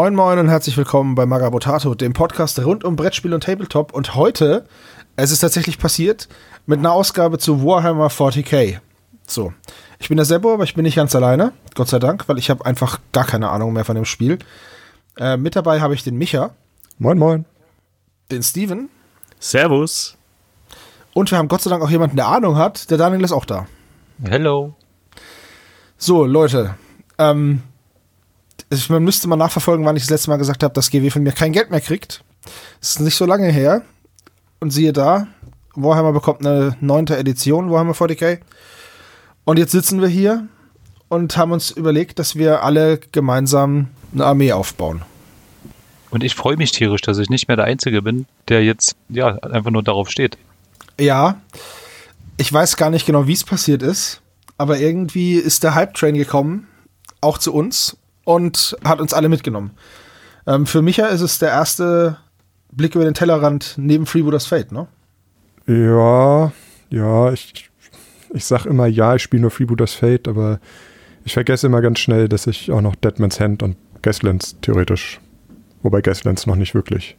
Moin Moin und herzlich willkommen bei Magabotato, dem Podcast rund um Brettspiel und Tabletop. Und heute, es ist tatsächlich passiert, mit einer Ausgabe zu Warhammer 40k. So, ich bin der Sebo, aber ich bin nicht ganz alleine, Gott sei Dank, weil ich habe einfach gar keine Ahnung mehr von dem Spiel. Äh, mit dabei habe ich den Micha. Moin Moin. Den Steven. Servus. Und wir haben Gott sei Dank auch jemanden, der Ahnung hat. Der Daniel ist auch da. Hello. So, Leute, ähm, man müsste mal nachverfolgen, wann ich das letzte Mal gesagt habe, dass GW von mir kein Geld mehr kriegt. Das ist nicht so lange her. Und siehe da, Warhammer bekommt eine neunte Edition, Warhammer 40k. Und jetzt sitzen wir hier und haben uns überlegt, dass wir alle gemeinsam eine Armee aufbauen. Und ich freue mich tierisch, dass ich nicht mehr der Einzige bin, der jetzt ja einfach nur darauf steht. Ja, ich weiß gar nicht genau, wie es passiert ist, aber irgendwie ist der Hype-Train gekommen, auch zu uns und hat uns alle mitgenommen. Ähm, für Micha ist es der erste Blick über den Tellerrand neben Freebooters Fate, ne? Ja, ja, ich, ich sag immer ja, ich spiele nur Freebooters Fate, aber ich vergesse immer ganz schnell, dass ich auch noch Deadman's Hand und Gaslands theoretisch, wobei Gaslands noch nicht wirklich.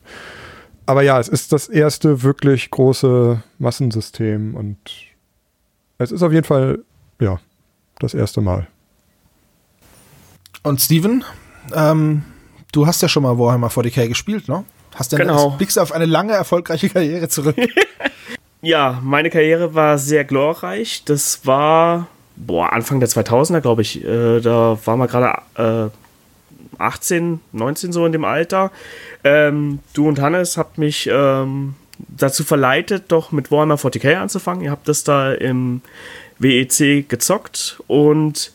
Aber ja, es ist das erste wirklich große Massensystem und es ist auf jeden Fall, ja, das erste Mal. Und Steven, ähm, du hast ja schon mal Warhammer 40k gespielt, ne? Hast du genau. blickst auf eine lange, erfolgreiche Karriere zurück? ja, meine Karriere war sehr glorreich. Das war, boah, Anfang der 2000er, glaube ich. Äh, da waren wir gerade äh, 18, 19 so in dem Alter. Ähm, du und Hannes habt mich ähm, dazu verleitet, doch mit Warhammer 40k anzufangen. Ihr habt das da im WEC gezockt und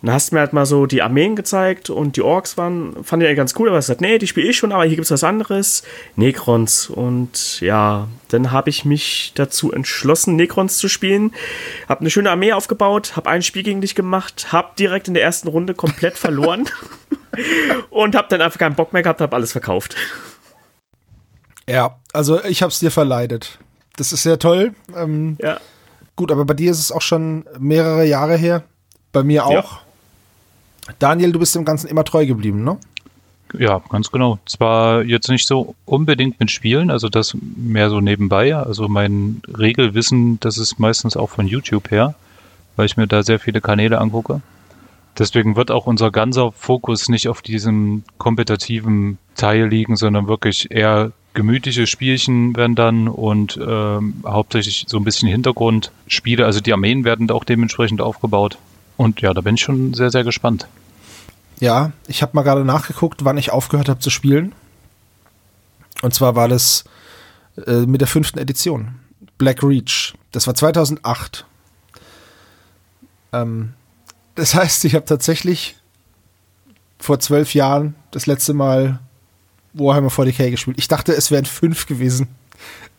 dann hast du mir halt mal so die Armeen gezeigt und die Orks waren, fand ich ganz cool, aber ich gesagt, nee, die spiele ich schon, aber hier gibt es was anderes. Necrons. Und ja, dann habe ich mich dazu entschlossen, Necrons zu spielen. Habe eine schöne Armee aufgebaut, habe ein Spiel gegen dich gemacht, habe direkt in der ersten Runde komplett verloren und habe dann einfach keinen Bock mehr gehabt, habe alles verkauft. Ja, also ich habe es dir verleidet. Das ist sehr toll. Ähm, ja. Gut, aber bei dir ist es auch schon mehrere Jahre her. Bei mir auch. Ja. Daniel, du bist dem Ganzen immer treu geblieben, ne? Ja, ganz genau. Zwar jetzt nicht so unbedingt mit Spielen, also das mehr so nebenbei. Also mein Regelwissen, das ist meistens auch von YouTube her, weil ich mir da sehr viele Kanäle angucke. Deswegen wird auch unser ganzer Fokus nicht auf diesem kompetitiven Teil liegen, sondern wirklich eher gemütliche Spielchen werden dann und ähm, hauptsächlich so ein bisschen Hintergrundspiele. Also die Armeen werden auch dementsprechend aufgebaut. Und ja, da bin ich schon sehr, sehr gespannt. Ja, ich habe mal gerade nachgeguckt, wann ich aufgehört habe zu spielen. Und zwar war das äh, mit der fünften Edition. Black Reach. Das war 2008. Ähm, das heißt, ich habe tatsächlich vor zwölf Jahren das letzte Mal Warhammer 40k gespielt. Ich dachte, es wären fünf gewesen.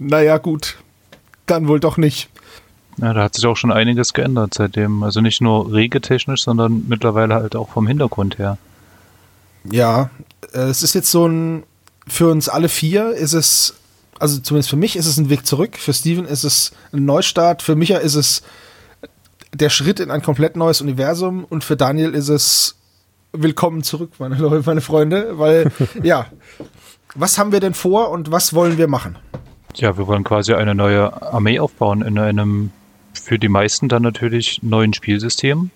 Naja, gut. Dann wohl doch nicht. Ja, da hat sich auch schon einiges geändert seitdem. Also nicht nur regetechnisch, sondern mittlerweile halt auch vom Hintergrund her. Ja, äh, es ist jetzt so ein, für uns alle vier ist es, also zumindest für mich ist es ein Weg zurück, für Steven ist es ein Neustart, für Micha ist es der Schritt in ein komplett neues Universum und für Daniel ist es willkommen zurück, meine Leute, meine Freunde, weil ja, was haben wir denn vor und was wollen wir machen? Ja, wir wollen quasi eine neue Armee aufbauen in einem für die meisten dann natürlich neuen Spielsystem.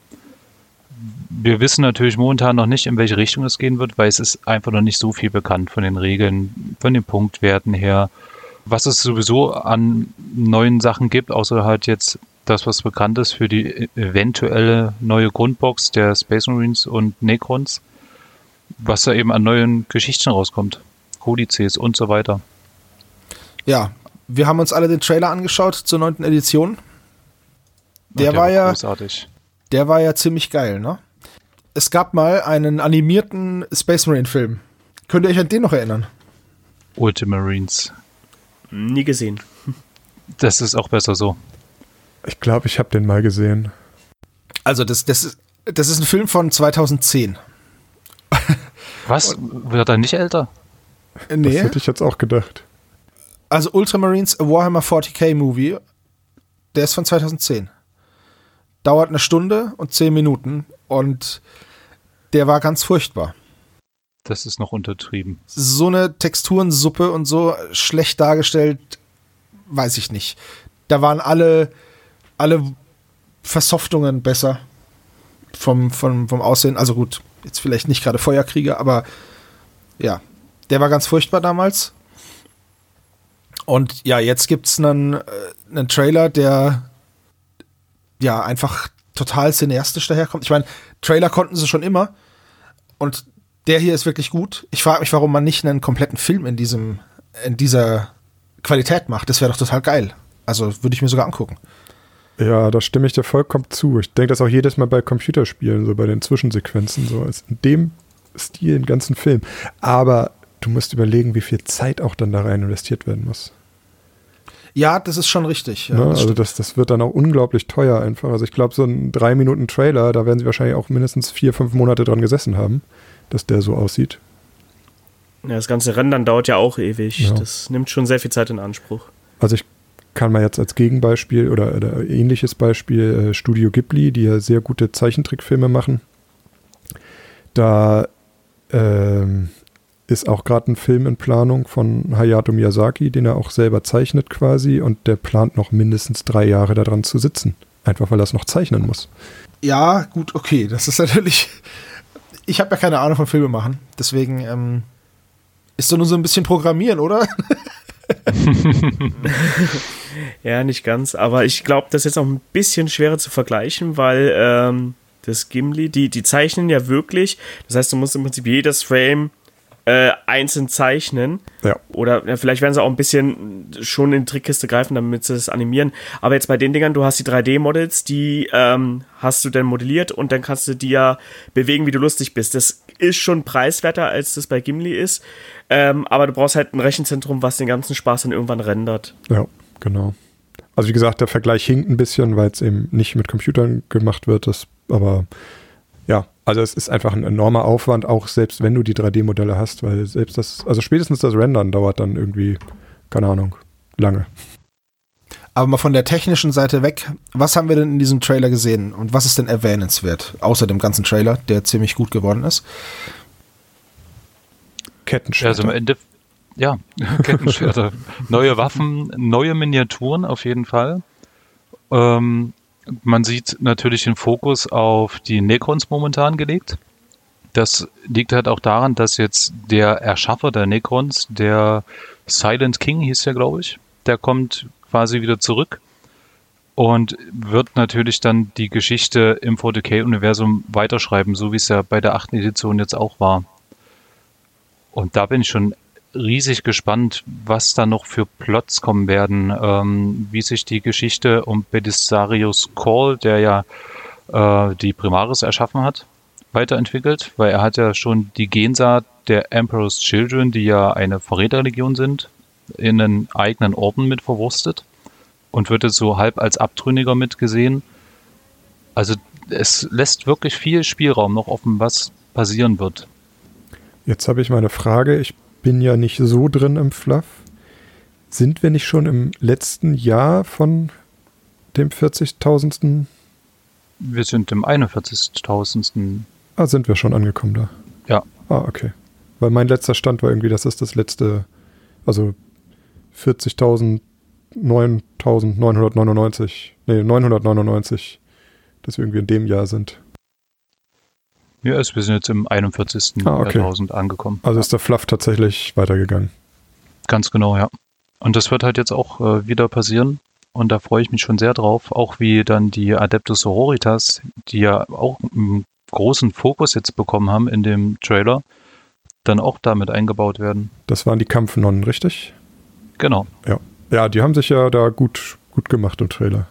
Wir wissen natürlich momentan noch nicht, in welche Richtung es gehen wird, weil es ist einfach noch nicht so viel bekannt von den Regeln, von den Punktwerten her, was es sowieso an neuen Sachen gibt, außer halt jetzt das, was bekannt ist für die eventuelle neue Grundbox der Space Marines und Necrons, was da eben an neuen Geschichten rauskommt, Kodizes und so weiter. Ja, wir haben uns alle den Trailer angeschaut zur neunten Edition der, der war, war ja, großartig. Der war ja ziemlich geil, ne? Es gab mal einen animierten Space Marine Film. Könnt ihr euch an den noch erinnern? Ultramarines. Nie gesehen. Das ist auch besser so. Ich glaube, ich habe den mal gesehen. Also, das, das, ist, das ist ein Film von 2010. Was? Wird er nicht älter? Nee. Das hätte ich jetzt auch gedacht. Also, Ultramarines, a Warhammer 40k Movie, der ist von 2010 dauert eine Stunde und zehn Minuten und der war ganz furchtbar. Das ist noch untertrieben. So eine Texturensuppe und so schlecht dargestellt, weiß ich nicht. Da waren alle, alle Versoftungen besser vom, vom, vom Aussehen. Also gut, jetzt vielleicht nicht gerade Feuerkrieger, aber ja, der war ganz furchtbar damals. Und ja, jetzt gibt es einen, äh, einen Trailer, der ja einfach total cineastisch daherkommt. Ich meine, Trailer konnten sie schon immer. Und der hier ist wirklich gut. Ich frage mich, warum man nicht einen kompletten Film in diesem, in dieser Qualität macht. Das wäre doch total geil. Also würde ich mir sogar angucken. Ja, da stimme ich dir vollkommen zu. Ich denke das auch jedes Mal bei Computerspielen, so bei den Zwischensequenzen, so als in dem Stil den ganzen Film. Aber du musst überlegen, wie viel Zeit auch dann da rein investiert werden muss. Ja, das ist schon richtig. Ja, ne? das also das, das wird dann auch unglaublich teuer einfach. Also ich glaube, so ein drei Minuten Trailer, da werden sie wahrscheinlich auch mindestens vier, fünf Monate dran gesessen haben, dass der so aussieht. Ja, das ganze Rendern dauert ja auch ewig. Ja. Das nimmt schon sehr viel Zeit in Anspruch. Also ich kann mal jetzt als Gegenbeispiel oder, oder ähnliches Beispiel äh, Studio Ghibli, die ja sehr gute Zeichentrickfilme machen. Da ähm, ist auch gerade ein Film in Planung von Hayato Miyazaki, den er auch selber zeichnet quasi und der plant noch mindestens drei Jahre daran zu sitzen. Einfach weil er es noch zeichnen muss. Ja, gut, okay. Das ist natürlich. Ich habe ja keine Ahnung von Filme machen. Deswegen ähm, ist doch nur so ein bisschen Programmieren, oder? Ja, nicht ganz, aber ich glaube, das ist jetzt auch ein bisschen schwerer zu vergleichen, weil ähm, das Gimli, die, die zeichnen ja wirklich. Das heißt, du musst im Prinzip jedes Frame äh, einzeln zeichnen. Ja. Oder ja, vielleicht werden sie auch ein bisschen schon in die Trickkiste greifen, damit sie es animieren. Aber jetzt bei den Dingern, du hast die 3D-Models, die ähm, hast du dann modelliert und dann kannst du die ja bewegen, wie du lustig bist. Das ist schon preiswerter, als das bei Gimli ist. Ähm, aber du brauchst halt ein Rechenzentrum, was den ganzen Spaß dann irgendwann rendert. Ja, genau. Also wie gesagt, der Vergleich hinkt ein bisschen, weil es eben nicht mit Computern gemacht wird. Das, aber ja, also es ist einfach ein enormer Aufwand, auch selbst wenn du die 3D-Modelle hast, weil selbst das, also spätestens das Rendern dauert dann irgendwie, keine Ahnung, lange. Aber mal von der technischen Seite weg, was haben wir denn in diesem Trailer gesehen und was ist denn erwähnenswert, außer dem ganzen Trailer, der ziemlich gut geworden ist? Kettenschwerter. Also im Ende, ja, Kettenschwerter. neue Waffen, neue Miniaturen auf jeden Fall. Ähm, man sieht natürlich den Fokus auf die Necrons momentan gelegt. Das liegt halt auch daran, dass jetzt der Erschaffer der Necrons, der Silent King hieß ja, glaube ich, der kommt quasi wieder zurück und wird natürlich dann die Geschichte im 40k-Universum weiterschreiben, so wie es ja bei der achten Edition jetzt auch war. Und da bin ich schon riesig gespannt, was da noch für Plots kommen werden, ähm, wie sich die Geschichte um Belisarius Call, der ja äh, die Primaris erschaffen hat, weiterentwickelt, weil er hat ja schon die Gensaat der Emperor's Children, die ja eine Verräterlegion sind, in einen eigenen Orden mit verwurstet und wird jetzt so halb als Abtrünniger mitgesehen. Also es lässt wirklich viel Spielraum noch offen, was passieren wird. Jetzt habe ich mal eine Frage. Ich bin ja nicht so drin im Fluff. Sind wir nicht schon im letzten Jahr von dem 40.000. Wir sind im 41.000. Ah, sind wir schon angekommen da? Ja. Ah, okay. Weil mein letzter Stand war irgendwie, das ist das letzte, also 40.000, 9.999, nee, 999, dass wir irgendwie in dem Jahr sind. Ja, also wir sind jetzt im 41. Ah, okay. Jahrtausend angekommen. Also ist der Fluff tatsächlich weitergegangen. Ganz genau, ja. Und das wird halt jetzt auch äh, wieder passieren. Und da freue ich mich schon sehr drauf. Auch wie dann die Adeptus Sororitas, die ja auch einen großen Fokus jetzt bekommen haben in dem Trailer, dann auch damit eingebaut werden. Das waren die Kampfnonnen, richtig? Genau. Ja. Ja, die haben sich ja da gut, gut gemacht im Trailer.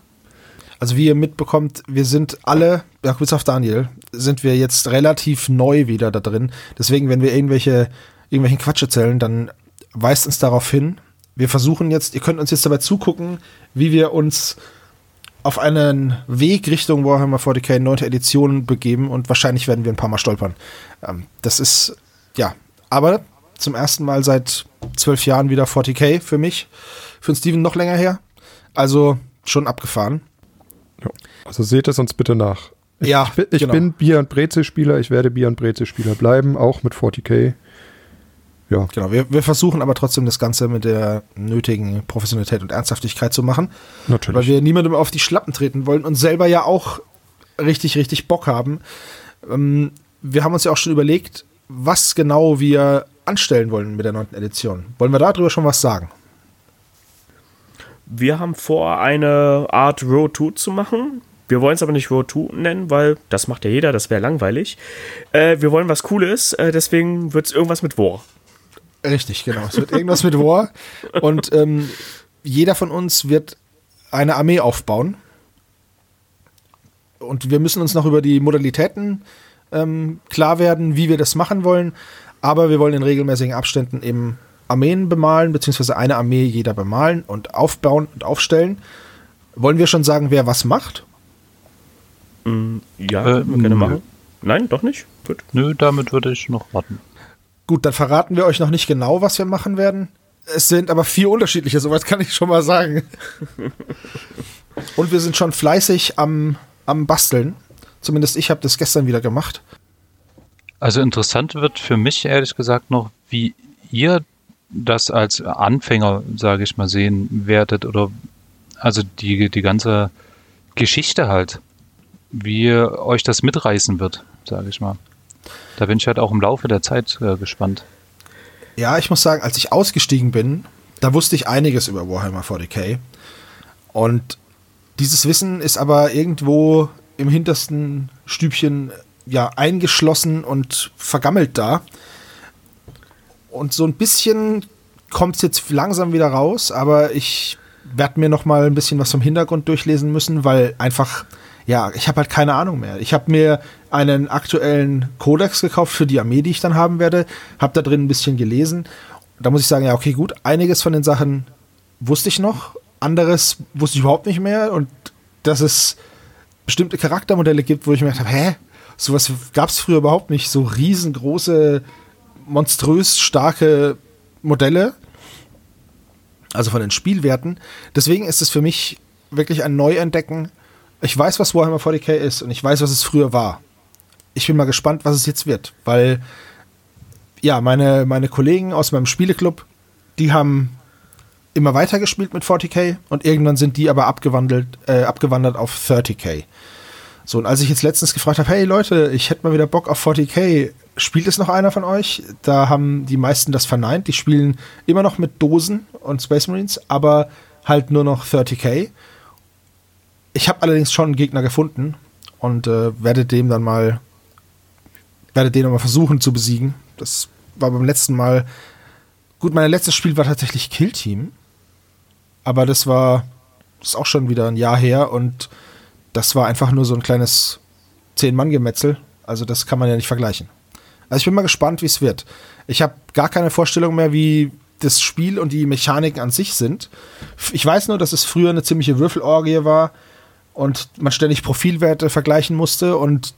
Also wie ihr mitbekommt, wir sind alle, ja, bis auf Daniel, sind wir jetzt relativ neu wieder da drin. Deswegen, wenn wir irgendwelche, irgendwelchen Quatsch erzählen, dann weist uns darauf hin. Wir versuchen jetzt, ihr könnt uns jetzt dabei zugucken, wie wir uns auf einen Weg Richtung Warhammer 40k 9. Edition begeben und wahrscheinlich werden wir ein paar Mal stolpern. Ähm, das ist, ja, aber zum ersten Mal seit zwölf Jahren wieder 40k für mich. Für Steven noch länger her. Also schon abgefahren. Also seht es uns bitte nach. Ja, Ich bin, ich genau. bin Bier- und Brezel-Spieler, ich werde Bier- und Brezel-Spieler bleiben, auch mit 40k. Ja, Genau, wir, wir versuchen aber trotzdem das Ganze mit der nötigen Professionalität und Ernsthaftigkeit zu machen, natürlich. weil wir niemandem auf die Schlappen treten wollen und selber ja auch richtig, richtig Bock haben. Ähm, wir haben uns ja auch schon überlegt, was genau wir anstellen wollen mit der neunten Edition. Wollen wir darüber schon was sagen? Wir haben vor, eine Art Road 2 zu machen. Wir wollen es aber nicht Road 2 nennen, weil das macht ja jeder, das wäre langweilig. Äh, wir wollen was Cooles, äh, deswegen wird es irgendwas mit War. Richtig, genau. Es wird irgendwas mit War. Und ähm, jeder von uns wird eine Armee aufbauen. Und wir müssen uns noch über die Modalitäten ähm, klar werden, wie wir das machen wollen. Aber wir wollen in regelmäßigen Abständen eben Armeen bemalen, beziehungsweise eine Armee jeder bemalen und aufbauen und aufstellen. Wollen wir schon sagen, wer was macht? Ja, Äh, können wir machen. Nein, doch nicht? Gut. Nö, damit würde ich noch warten. Gut, dann verraten wir euch noch nicht genau, was wir machen werden. Es sind aber vier unterschiedliche, soweit kann ich schon mal sagen. Und wir sind schon fleißig am, am Basteln. Zumindest ich habe das gestern wieder gemacht. Also interessant wird für mich ehrlich gesagt noch, wie ihr das als Anfänger, sage ich mal, sehen werdet oder also die, die ganze Geschichte halt, wie euch das mitreißen wird, sage ich mal. Da bin ich halt auch im Laufe der Zeit äh, gespannt. Ja, ich muss sagen, als ich ausgestiegen bin, da wusste ich einiges über Warhammer 40k. Und dieses Wissen ist aber irgendwo im hintersten Stübchen ja eingeschlossen und vergammelt da. Und so ein bisschen kommt es jetzt langsam wieder raus, aber ich werde mir noch mal ein bisschen was vom Hintergrund durchlesen müssen, weil einfach ja, ich habe halt keine Ahnung mehr. Ich habe mir einen aktuellen Kodex gekauft für die Armee, die ich dann haben werde, habe da drin ein bisschen gelesen. Da muss ich sagen, ja, okay, gut, einiges von den Sachen wusste ich noch, anderes wusste ich überhaupt nicht mehr und dass es bestimmte Charaktermodelle gibt, wo ich mir gedacht habe, hä, sowas gab es früher überhaupt nicht, so riesengroße, monströs starke Modelle, also von den Spielwerten. Deswegen ist es für mich wirklich ein Neuentdecken. Ich weiß, was Warhammer 40k ist und ich weiß, was es früher war. Ich bin mal gespannt, was es jetzt wird, weil ja, meine, meine Kollegen aus meinem Spieleclub, die haben immer weiter gespielt mit 40k und irgendwann sind die aber abgewandelt, äh, abgewandert auf 30k. So, und als ich jetzt letztens gefragt habe, hey Leute, ich hätte mal wieder Bock auf 40k, spielt es noch einer von euch? Da haben die meisten das verneint. Die spielen immer noch mit Dosen und Space Marines, aber halt nur noch 30k. Ich habe allerdings schon einen Gegner gefunden und äh, werde dem dann mal, werde den nochmal versuchen zu besiegen. Das war beim letzten Mal, gut, mein letztes Spiel war tatsächlich Kill Team, aber das war, das ist auch schon wieder ein Jahr her und das war einfach nur so ein kleines Zehn-Mann-Gemetzel. Also das kann man ja nicht vergleichen. Also ich bin mal gespannt, wie es wird. Ich habe gar keine Vorstellung mehr, wie das Spiel und die Mechaniken an sich sind. Ich weiß nur, dass es früher eine ziemliche Würfelorgie war und man ständig Profilwerte vergleichen musste und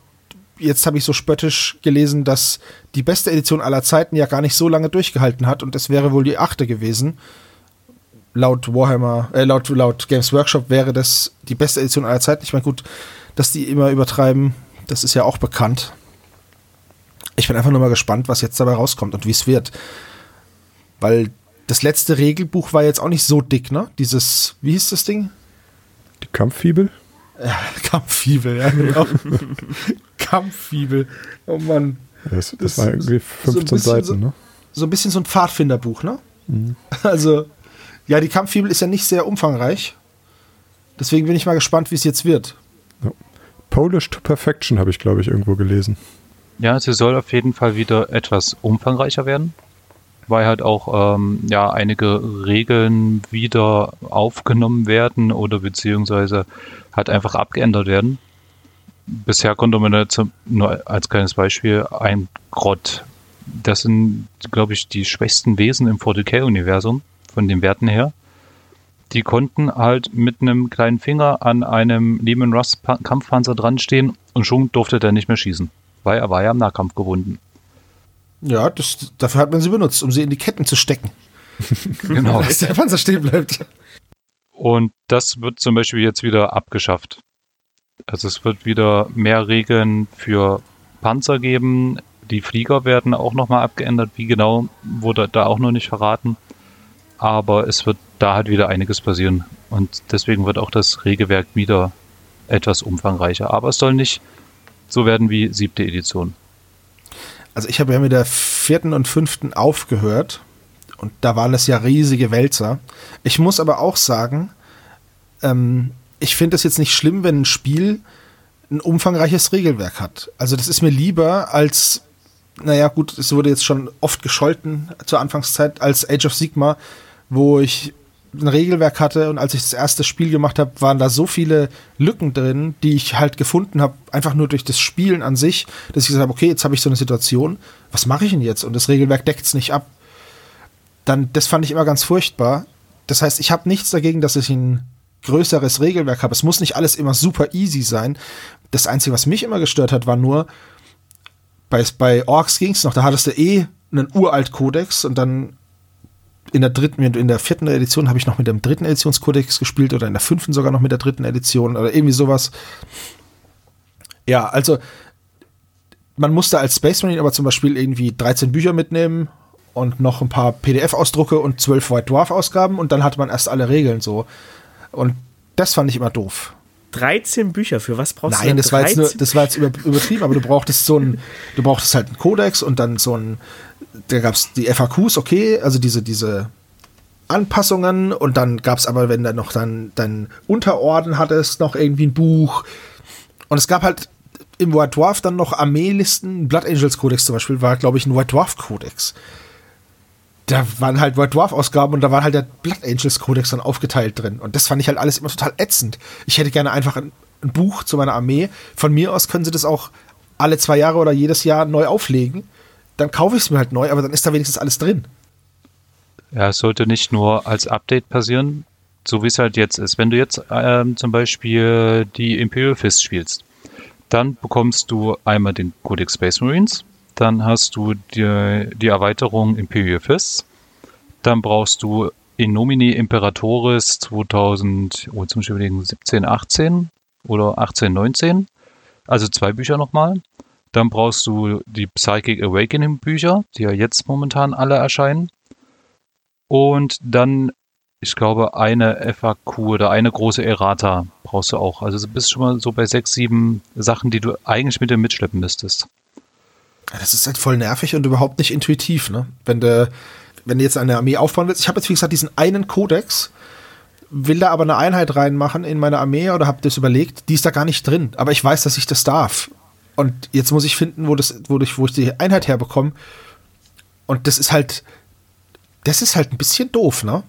jetzt habe ich so spöttisch gelesen, dass die beste Edition aller Zeiten ja gar nicht so lange durchgehalten hat und es wäre wohl die achte gewesen. Laut Warhammer, äh, laut, laut Games Workshop wäre das die beste Edition aller Zeiten. Ich meine, gut, dass die immer übertreiben, das ist ja auch bekannt. Ich bin einfach nur mal gespannt, was jetzt dabei rauskommt und wie es wird. Weil das letzte Regelbuch war jetzt auch nicht so dick, ne? Dieses, wie hieß das Ding? Die Kampffibel? Kampffibel, ja, genau. Kampffibel. Oh Mann. Das, das, Das war irgendwie so ein 15 bisschen Seiten, so- ne? So ein bisschen so ein Pfadfinderbuch, ne? Also, ja, die Kampffibel ist ja nicht sehr umfangreich. Deswegen bin ich mal gespannt, wie es jetzt wird. Polish to Perfection habe ich, glaube ich, irgendwo gelesen. Ja, sie soll auf jeden Fall wieder etwas umfangreicher werden, weil halt auch ähm, ja einige Regeln wieder aufgenommen werden oder beziehungsweise halt einfach abgeändert werden. Bisher konnte man jetzt nur als kleines Beispiel ein Grott. Das sind, glaube ich, die schwächsten Wesen im 40k-Universum von den Werten her. Die konnten halt mit einem kleinen Finger an einem Lehman Russ Pa- Kampfpanzer dran stehen und schon durfte der nicht mehr schießen, weil er war ja im Nahkampf gebunden. Ja, das, dafür hat man sie benutzt, um sie in die Ketten zu stecken. Genau. Dass der Panzer stehen bleibt. Und das wird zum Beispiel jetzt wieder abgeschafft. Also es wird wieder mehr Regeln für Panzer geben. Die Flieger werden auch nochmal abgeändert. Wie genau wurde da auch noch nicht verraten. Aber es wird da halt wieder einiges passieren. Und deswegen wird auch das Regelwerk wieder etwas umfangreicher. Aber es soll nicht so werden wie siebte Edition. Also ich habe ja mit der vierten und fünften aufgehört. Und da waren es ja riesige Wälzer. Ich muss aber auch sagen, ähm, ich finde es jetzt nicht schlimm, wenn ein Spiel ein umfangreiches Regelwerk hat. Also das ist mir lieber als, naja gut, es wurde jetzt schon oft gescholten zur Anfangszeit als Age of Sigma, wo ich ein Regelwerk hatte und als ich das erste Spiel gemacht habe, waren da so viele Lücken drin, die ich halt gefunden habe, einfach nur durch das Spielen an sich, dass ich gesagt habe, okay, jetzt habe ich so eine Situation, was mache ich denn jetzt? Und das Regelwerk deckt es nicht ab. Dann, das fand ich immer ganz furchtbar. Das heißt, ich habe nichts dagegen, dass ich ein größeres Regelwerk habe. Es muss nicht alles immer super easy sein. Das Einzige, was mich immer gestört hat, war nur, bei, bei Orks ging es noch, da hattest du eh einen uralt Kodex und dann in der dritten, in der vierten Edition habe ich noch mit dem dritten Editionskodex gespielt oder in der fünften sogar noch mit der dritten Edition oder irgendwie sowas. Ja, also man musste als Space Marine aber zum Beispiel irgendwie 13 Bücher mitnehmen und noch ein paar PDF-Ausdrucke und 12 White Dwarf-Ausgaben und dann hatte man erst alle Regeln so. Und das fand ich immer doof. 13 Bücher, für was brauchst Nein, du das war jetzt nur, das war jetzt übertrieben, aber du brauchtest so ein, du brauchtest halt einen Kodex und dann so ein, da gab es die FAQs, okay, also diese, diese Anpassungen und dann gab es aber, wenn du noch dann dein Unterorden hattest, noch irgendwie ein Buch. Und es gab halt im White Dwarf dann noch Armeelisten, Blood Angels Kodex zum Beispiel, war, glaube ich, ein White Dwarf Kodex da waren halt White Dwarf Ausgaben und da war halt der Blood Angels Codex dann aufgeteilt drin. Und das fand ich halt alles immer total ätzend. Ich hätte gerne einfach ein, ein, Buch zu meiner Armee. Von mir aus können sie das auch alle zwei Jahre oder jedes Jahr neu auflegen. Dann kaufe ich es mir halt neu, aber dann ist da wenigstens alles drin. Ja, es sollte nicht nur als Update passieren, so wie es halt jetzt ist. Wenn du jetzt ähm, zum Beispiel die Imperial Fist spielst, dann bekommst du einmal den Codex Space Marines, dann hast du die, die Erweiterung Imperial Fists. Dann brauchst du in Nomini Imperatoris 2000, oh, zum Beispiel 17, 18 oder 18, 19. Also zwei Bücher nochmal. Dann brauchst du die Psychic Awakening Bücher, die ja jetzt momentan alle erscheinen. Und dann, ich glaube, eine FAQ oder eine große Errata brauchst du auch. Also du bist schon mal so bei sechs, sieben Sachen, die du eigentlich mit dir mitschleppen müsstest. Das ist halt voll nervig und überhaupt nicht intuitiv, ne? Wenn du, wenn du jetzt eine Armee aufbauen willst. Ich habe jetzt, wie gesagt, diesen einen Kodex, will da aber eine Einheit reinmachen in meine Armee oder habe das überlegt, die ist da gar nicht drin. Aber ich weiß, dass ich das darf. Und jetzt muss ich finden, wo, das, wo, ich, wo ich die Einheit herbekomme. Und das ist halt, das ist halt ein bisschen doof, ne?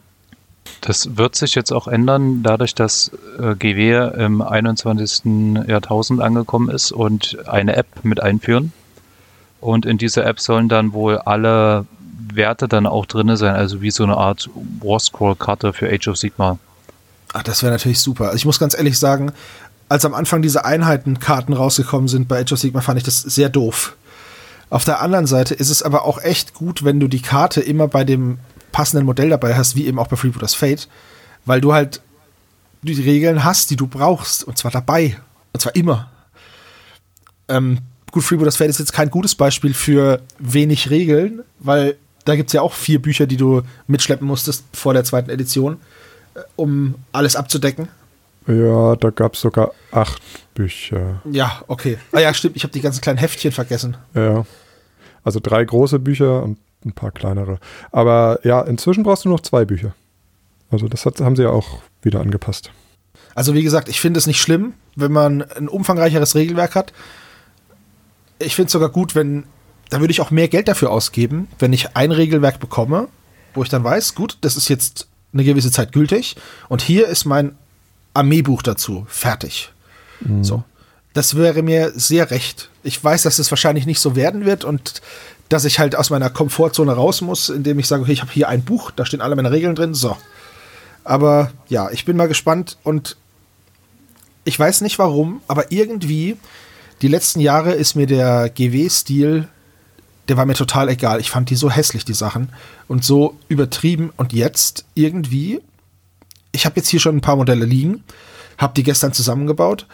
Das wird sich jetzt auch ändern, dadurch, dass äh, GW im 21. Jahrtausend angekommen ist und eine App mit einführen. Und in dieser App sollen dann wohl alle Werte dann auch drin sein, also wie so eine Art War-Scroll-Karte für Age of Sigma. Ach, das wäre natürlich super. Also ich muss ganz ehrlich sagen, als am Anfang diese Einheitenkarten rausgekommen sind bei Age of Sigma, fand ich das sehr doof. Auf der anderen Seite ist es aber auch echt gut, wenn du die Karte immer bei dem passenden Modell dabei hast, wie eben auch bei Freebooters Fate, weil du halt die Regeln hast, die du brauchst, und zwar dabei. Und zwar immer. Ähm, Gut, Freebooters Fate ist jetzt kein gutes Beispiel für wenig Regeln, weil da gibt es ja auch vier Bücher, die du mitschleppen musstest vor der zweiten Edition, äh, um alles abzudecken. Ja, da gab es sogar acht Bücher. Ja, okay. Ah ja, stimmt, ich habe die ganzen kleinen Heftchen vergessen. Ja. Also drei große Bücher und ein paar kleinere. Aber ja, inzwischen brauchst du noch zwei Bücher. Also das hat, haben sie ja auch wieder angepasst. Also wie gesagt, ich finde es nicht schlimm, wenn man ein umfangreicheres Regelwerk hat ich finde es sogar gut, wenn, da würde ich auch mehr Geld dafür ausgeben, wenn ich ein Regelwerk bekomme, wo ich dann weiß, gut, das ist jetzt eine gewisse Zeit gültig und hier ist mein Armeebuch dazu, fertig. Mhm. So. Das wäre mir sehr recht. Ich weiß, dass es das wahrscheinlich nicht so werden wird und dass ich halt aus meiner Komfortzone raus muss, indem ich sage, okay, ich habe hier ein Buch, da stehen alle meine Regeln drin, so. Aber ja, ich bin mal gespannt und ich weiß nicht warum, aber irgendwie die letzten Jahre ist mir der GW-Stil, der war mir total egal. Ich fand die so hässlich, die Sachen. Und so übertrieben. Und jetzt irgendwie, ich habe jetzt hier schon ein paar Modelle liegen, habe die gestern zusammengebaut.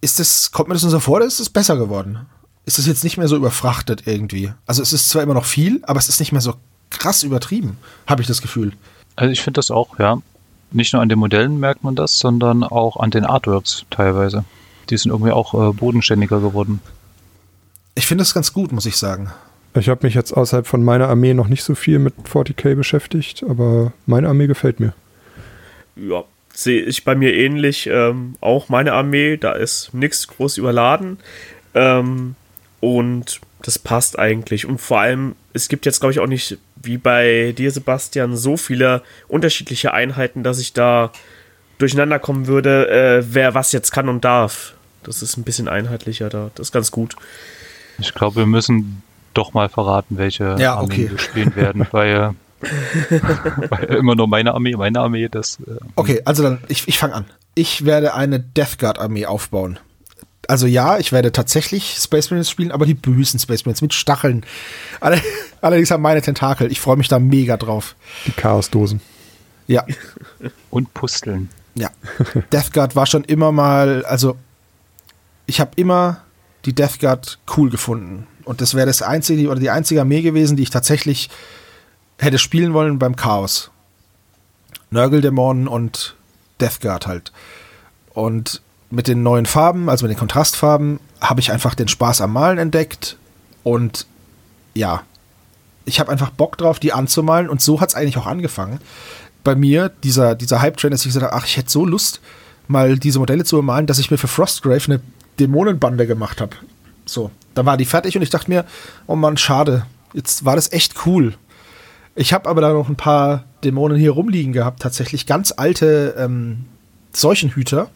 ist das, kommt mir das nur so vor, oder ist es besser geworden? Ist es jetzt nicht mehr so überfrachtet irgendwie? Also es ist zwar immer noch viel, aber es ist nicht mehr so krass übertrieben, habe ich das Gefühl. Also ich finde das auch, ja. Nicht nur an den Modellen merkt man das, sondern auch an den Artworks teilweise. Die sind irgendwie auch äh, bodenständiger geworden. Ich finde das ganz gut, muss ich sagen. Ich habe mich jetzt außerhalb von meiner Armee noch nicht so viel mit 40k beschäftigt, aber meine Armee gefällt mir. Ja, sehe ich bei mir ähnlich. Ähm, auch meine Armee, da ist nichts groß überladen. Ähm, und das passt eigentlich. Und vor allem, es gibt jetzt, glaube ich, auch nicht, wie bei dir, Sebastian, so viele unterschiedliche Einheiten, dass ich da durcheinander kommen würde, äh, wer was jetzt kann und darf. Das ist ein bisschen einheitlicher da. Das ist ganz gut. Ich glaube, wir müssen doch mal verraten, welche Ja, Armeen okay. wir spielen werden, weil, weil immer nur meine Armee, meine Armee, das. Äh, Okay, also dann, ich, ich fange an. Ich werde eine Death Guard Armee aufbauen. Also ja, ich werde tatsächlich Space Marines spielen, aber die bösen Space Marines mit Stacheln. Alle- Allerdings haben meine Tentakel. Ich freue mich da mega drauf. Die Chaosdosen. Ja, und Pusteln. ja. Death Guard war schon immer mal, also ich habe immer die Death Guard cool gefunden. Und das wäre das einzige oder die einzige Armee gewesen, die ich tatsächlich hätte spielen wollen beim Chaos. Nörgeldämonen und Death Guard halt. Und mit den neuen Farben, also mit den Kontrastfarben, habe ich einfach den Spaß am Malen entdeckt. Und ja, ich habe einfach Bock drauf, die anzumalen. Und so hat es eigentlich auch angefangen. Bei mir, dieser, dieser Hype-Train, dass ich gesagt habe, ach, ich hätte so Lust, mal diese Modelle zu bemalen, dass ich mir für Frostgrave eine Dämonenbande gemacht habe. So, dann war die fertig und ich dachte mir, oh Mann, schade. Jetzt war das echt cool. Ich habe aber da noch ein paar Dämonen hier rumliegen gehabt, tatsächlich ganz alte ähm, Seuchenhüter.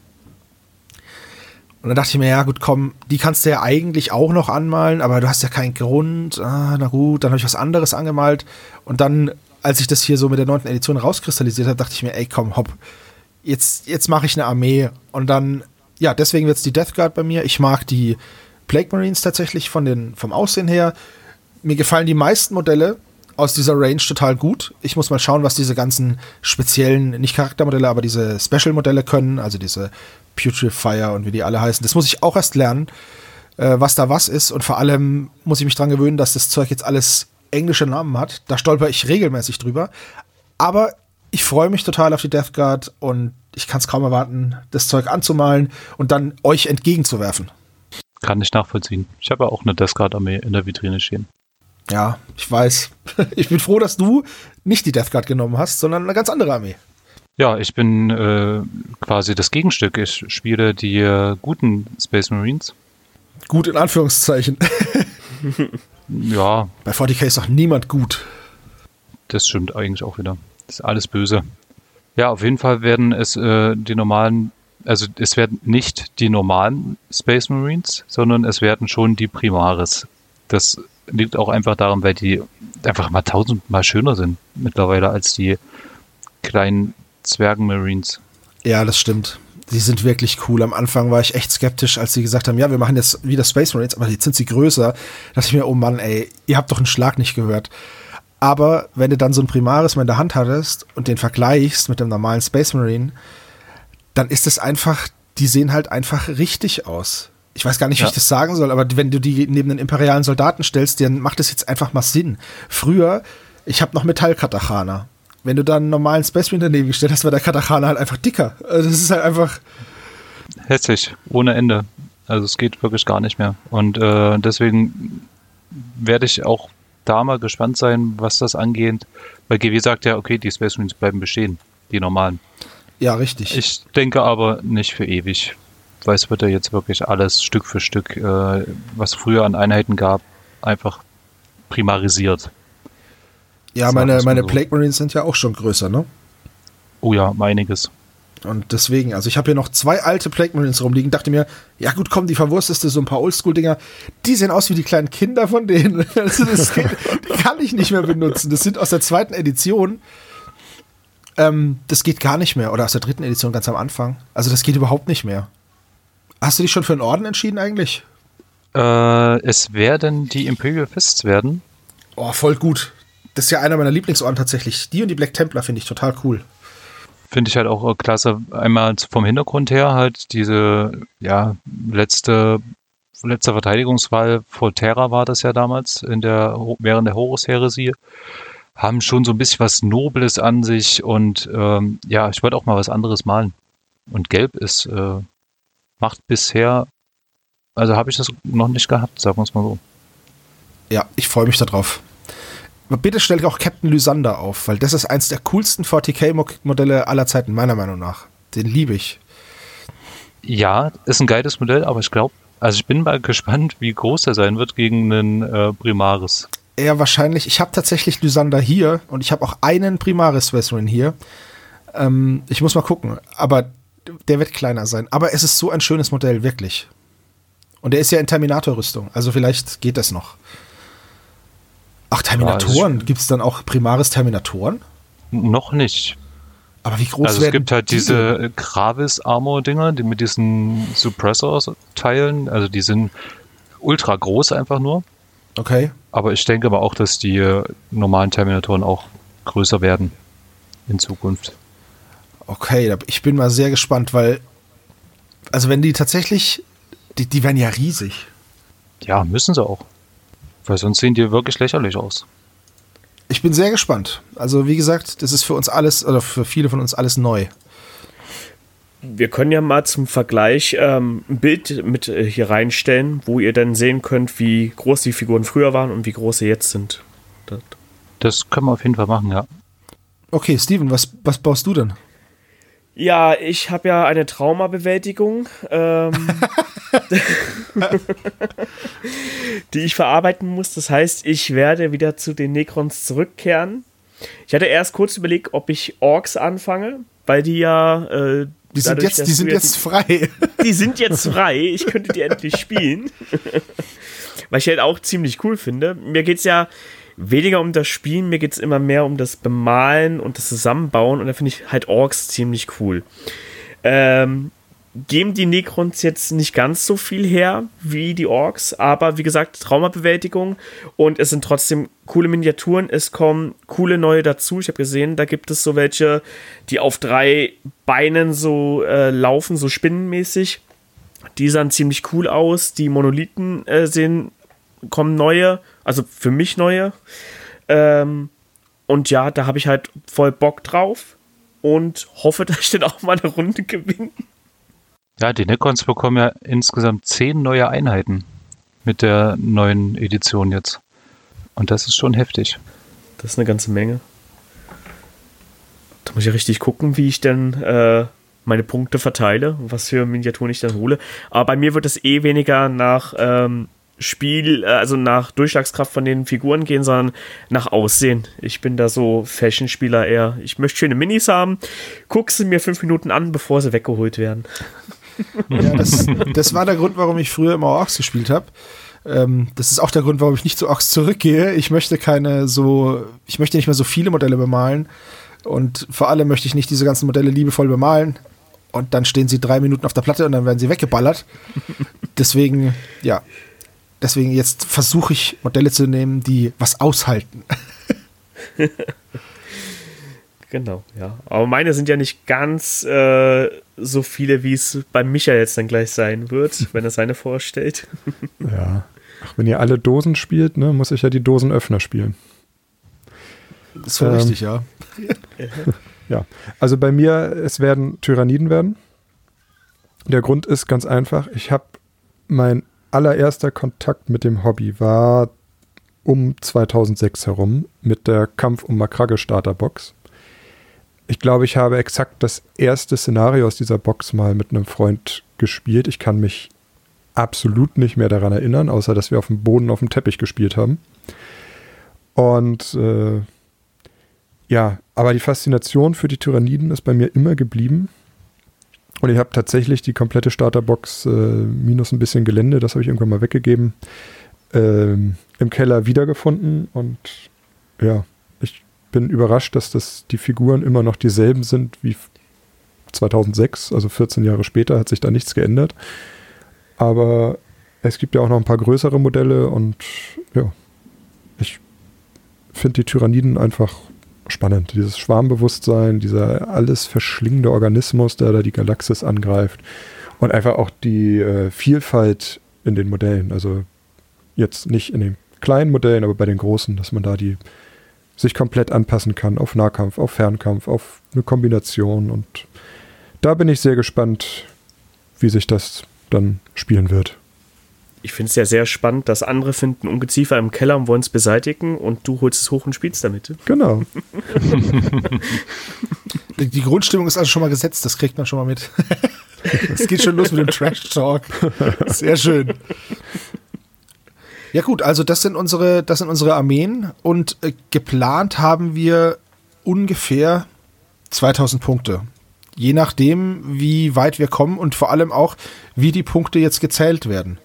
Und dann dachte ich mir, ja gut, komm, die kannst du ja eigentlich auch noch anmalen, aber du hast ja keinen Grund. Ah, na gut, dann habe ich was anderes angemalt. Und dann, als ich das hier so mit der neunten Edition rauskristallisiert habe, dachte ich mir, ey, komm, hopp, jetzt, jetzt mache ich eine Armee. Und dann, ja, deswegen wird es die Death Guard bei mir. Ich mag die Plague Marines tatsächlich von den, vom Aussehen her. Mir gefallen die meisten Modelle aus dieser Range total gut. Ich muss mal schauen, was diese ganzen speziellen, nicht Charaktermodelle, aber diese Special-Modelle können, also diese Putrefier und wie die alle heißen. Das muss ich auch erst lernen, äh, was da was ist. Und vor allem muss ich mich dran gewöhnen, dass das Zeug jetzt alles englische Namen hat. Da stolper ich regelmäßig drüber. Aber ich freue mich total auf die Death Guard und ich kann es kaum erwarten, das Zeug anzumalen und dann euch entgegenzuwerfen. Kann ich nachvollziehen. Ich habe auch eine Death Guard Armee in der Vitrine stehen. Ja, ich weiß. Ich bin froh, dass du nicht die Death Guard genommen hast, sondern eine ganz andere Armee. Ja, ich bin äh, quasi das Gegenstück. Ich spiele die äh, guten Space Marines. Gut in Anführungszeichen. Ja, Bei 40k ist doch niemand gut. das stimmt eigentlich auch wieder. Das ist alles böse. Ja, auf jeden Fall werden es äh, die normalen, also es werden nicht die normalen Space Marines, sondern es werden schon die Primaris. Das liegt auch einfach daran, weil die einfach mal tausendmal schöner sind mittlerweile als die kleinen Zwergen-Marines. Ja, das stimmt. Die sind wirklich cool. Am Anfang war ich echt skeptisch, als sie gesagt haben, ja, wir machen jetzt wieder Space Marines, aber jetzt sind sie größer. Da dachte ich mir, oh Mann, ey, ihr habt doch einen Schlag nicht gehört. Aber wenn du dann so einen Primaris mal in der Hand hattest und den vergleichst mit dem normalen Space Marine, dann ist es einfach, die sehen halt einfach richtig aus. Ich weiß gar nicht, wie Ja. ich das sagen soll, aber wenn du die neben den imperialen Soldaten stellst, dann macht es jetzt einfach mal Sinn. Früher, ich habe noch Metallkatachaner. Wenn du dann einen normalen Space Marine daneben gestellt hast, war der Katachaner halt einfach dicker. Also das ist halt einfach, Hässlich, ohne Ende. Also es geht wirklich gar nicht mehr. Und äh, deswegen werde ich auch da mal gespannt sein, was das angeht. Weil GW sagt ja, okay, die Space Marines bleiben bestehen, die normalen. ja, richtig. Ich denke aber nicht für ewig. Weil es wird ja jetzt wirklich alles Stück für Stück, äh, was früher an Einheiten gab, einfach primarisiert. ja, meine, meine so. Plague Marines sind ja auch schon größer, ne? Oh ja, einiges. Und deswegen, also ich habe hier noch zwei alte Plague Marines rumliegen, dachte mir, ja gut, komm, die verwurstest du so ein paar Oldschool-Dinger, die sehen aus wie die kleinen Kinder von denen. Also das die kann ich nicht mehr benutzen. Das sind aus der zweiten Edition. Ähm, das geht gar nicht mehr. Oder aus der dritten Edition ganz am Anfang. Also das geht überhaupt nicht mehr. Hast du dich schon für einen Orden entschieden eigentlich? Äh, es werden die Imperial Fists werden. Oh, voll gut. Das ist ja einer meiner Lieblingsorden tatsächlich. Die und die Black Templar finde ich total cool. Finde ich halt auch klasse. Einmal vom Hintergrund her halt diese, ja, letzte, letzte Verteidigungswahl vor Terra war das ja damals in der, während der Horus-Heresie. Haben schon so ein bisschen was Nobles an sich und ähm, ja, ich wollte auch mal was anderes malen. Und Gelb ist, äh, macht bisher, also habe ich das noch nicht gehabt, sagen wir es mal so. Ja, ich freue mich darauf. Bitte stell auch Captain Lysander auf, weil das ist eins der coolsten 40k-Modelle aller Zeiten, meiner Meinung nach. Den liebe ich. Ja, ist ein geiles Modell, aber ich glaube, also ich bin mal gespannt, wie groß er sein wird gegen einen äh, Primaris. Ja, wahrscheinlich. Ich habe tatsächlich Lysander hier und ich habe auch einen Primaris-Version hier. Ähm, ich muss mal gucken, aber der wird kleiner sein. Aber es ist so ein schönes Modell, wirklich. Und der ist ja in Terminator-Rüstung, also vielleicht geht das noch. Ach, Terminatoren. Ja, Gibt es dann auch Primaris Terminatoren? Noch nicht. Aber wie groß Also es gibt halt diese, diese Gravis-Armor-Dinger, die mit diesen Suppressors-Teilen, also die sind ultra groß einfach nur. Okay. Aber ich denke aber auch, dass die äh, normalen Terminatoren auch größer werden in Zukunft. Okay, ich bin mal sehr gespannt, weil, also wenn die tatsächlich, die, die werden ja riesig. Ja, müssen sie auch. Weil sonst sehen die wirklich lächerlich aus. Ich bin sehr gespannt. Also, wie gesagt, das ist für uns alles, oder für viele von uns alles neu. Wir können ja mal zum Vergleich ähm, ein Bild mit äh, hier reinstellen, wo ihr dann sehen könnt, wie groß die Figuren früher waren und wie groß sie jetzt sind. Das, das können wir auf jeden Fall machen, ja. Okay, Steven, was, was baust du denn? Ja, ich habe ja eine Traumabewältigung, ähm, die ich verarbeiten muss. Das heißt, ich werde wieder zu den Necrons zurückkehren. Ich hatte erst kurz überlegt, ob ich Orks anfange, weil die ja. Äh, die sind, dadurch, jetzt, die sind jetzt frei. Die sind jetzt frei. Ich könnte die endlich spielen. weil ich halt auch ziemlich cool finde. Mir geht es ja weniger um das Spielen, mir geht es immer mehr um das Bemalen und das Zusammenbauen und da finde ich halt Orks ziemlich cool. Ähm, geben die Necrons jetzt nicht ganz so viel her wie die Orks, aber wie gesagt, Traumabewältigung und es sind trotzdem coole Miniaturen, es kommen coole neue dazu. Ich habe gesehen, da gibt es so welche, die auf drei Beinen so äh, laufen, so spinnenmäßig. Die sahen ziemlich cool aus. Die Monolithen äh, sehen kommen neue, also für mich neue. Ähm, und ja, da habe ich halt voll Bock drauf und hoffe, dass ich dann auch mal eine Runde gewinne. Ja, die Necrons bekommen ja insgesamt zehn neue Einheiten mit der neuen Edition jetzt. Und das ist schon heftig. Das ist eine ganze Menge. Da muss ich richtig gucken, wie ich denn äh, meine Punkte verteile, was für Miniaturen ich dann hole. Aber bei mir wird es eh weniger nach ähm, Spiel, äh, also nach Durchschlagskraft von den Figuren gehen, sondern nach Aussehen. Ich bin da so Fashion-Spieler eher. Ich möchte schöne Minis haben, guck sie mir fünf Minuten an, bevor sie weggeholt werden. Ja, das, das war der Grund, warum ich früher immer Orks gespielt habe. Ähm, das ist auch der Grund, warum ich nicht zu Orks zurückgehe. Ich möchte keine so, ich möchte nicht mehr so viele Modelle bemalen. Und vor allem möchte ich nicht diese ganzen Modelle liebevoll bemalen. Und dann stehen sie drei Minuten auf der Platte und dann werden sie weggeballert. Deswegen, ja, Deswegen jetzt versuche ich Modelle zu nehmen, die was aushalten. genau, ja. Aber meine sind ja nicht ganz äh, so viele, wie es bei Micha jetzt dann gleich sein wird, wenn er seine vorstellt. ja. Ach, wenn ihr alle Dosen spielt, ne, muss ich ja die Dosenöffner spielen. Voll ähm, richtig, ja. ja, also bei mir, es werden Tyranniden werden. Der Grund ist ganz einfach, ich habe mein allererster Kontakt mit dem Hobby war um 2006 herum mit der Kampf um Makrage Starterbox. Ich glaube, ich habe exakt das erste Szenario aus dieser Box mal mit einem Freund gespielt. Ich kann mich absolut nicht mehr daran erinnern, außer dass wir auf dem Boden auf dem Teppich gespielt haben. Und äh, ja, aber die Faszination für die Tyranniden ist bei mir immer geblieben. Und ich habe tatsächlich die komplette Starterbox äh, minus ein bisschen Gelände, das habe ich irgendwann mal weggegeben, ähm, im Keller wiedergefunden. Und ja, ich bin überrascht, dass das die Figuren immer noch dieselben sind wie 2006, also 14 Jahre später hat sich da nichts geändert. Aber es gibt ja auch noch ein paar größere Modelle und ja, ich finde die Tyranniden einfach spannend. Dieses Schwarmbewusstsein, dieser alles verschlingende Organismus, der da die Galaxis angreift. Und einfach auch die äh, Vielfalt in den Modellen. Also jetzt nicht in den kleinen Modellen, aber bei den großen, dass man da die sich komplett anpassen kann auf Nahkampf, auf Fernkampf, auf eine Kombination. Und da bin ich sehr gespannt, wie sich das dann spielen wird. Ich finde es ja sehr spannend, dass andere finden Ungeziefer im Keller und wollen es beseitigen und du holst es hoch und spielst damit. Genau. Die Grundstimmung ist also schon mal gesetzt, das kriegt man schon mal mit. Es geht schon los mit dem Trash-Talk. Sehr schön. Ja gut, also das sind unsere, das sind unsere Armeen und äh, geplant haben wir ungefähr 2000 Punkte. Je nachdem, wie weit wir kommen und vor allem auch, wie die Punkte jetzt gezählt werden.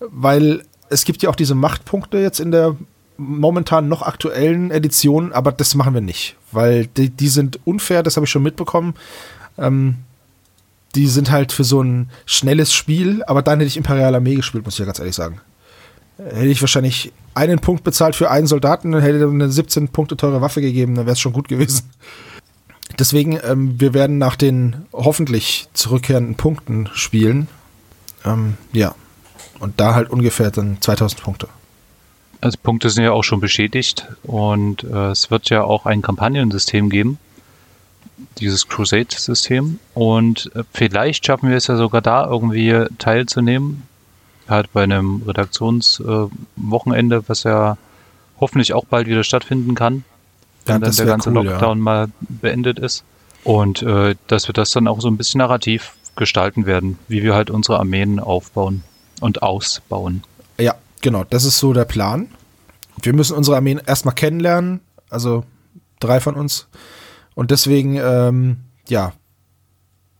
Weil es gibt ja auch diese Machtpunkte jetzt in der momentan noch aktuellen Edition, aber das machen wir nicht, weil die, die sind unfair, das habe ich schon mitbekommen. Ähm, die sind halt für so ein schnelles Spiel, aber dann hätte ich Imperial Armee gespielt, muss ich ja ganz ehrlich sagen. Hätte ich wahrscheinlich einen Punkt bezahlt für einen Soldaten, dann hätte eine 17 Punkte teure Waffe gegeben, dann wäre es schon gut gewesen. Deswegen, ähm, wir werden nach den hoffentlich zurückkehrenden Punkten spielen. Ähm, ja. Und da halt ungefähr dann 2000 Punkte. Also Punkte sind ja auch schon beschädigt und äh, es wird ja auch ein Kampagnensystem geben dieses Crusade-System. Und äh, vielleicht schaffen wir es ja sogar da irgendwie teilzunehmen. Halt bei einem Redaktionswochenende, äh, was ja hoffentlich auch bald wieder stattfinden kann. Ja, wenn dann der ganze cool, Lockdown ja. mal beendet ist. Und äh, dass wir das dann auch so ein bisschen narrativ gestalten werden, wie wir halt unsere Armeen aufbauen und ausbauen. Ja, genau, das ist so der Plan. Wir müssen unsere Armeen erstmal kennenlernen, also drei von uns. Und deswegen, ähm, ja,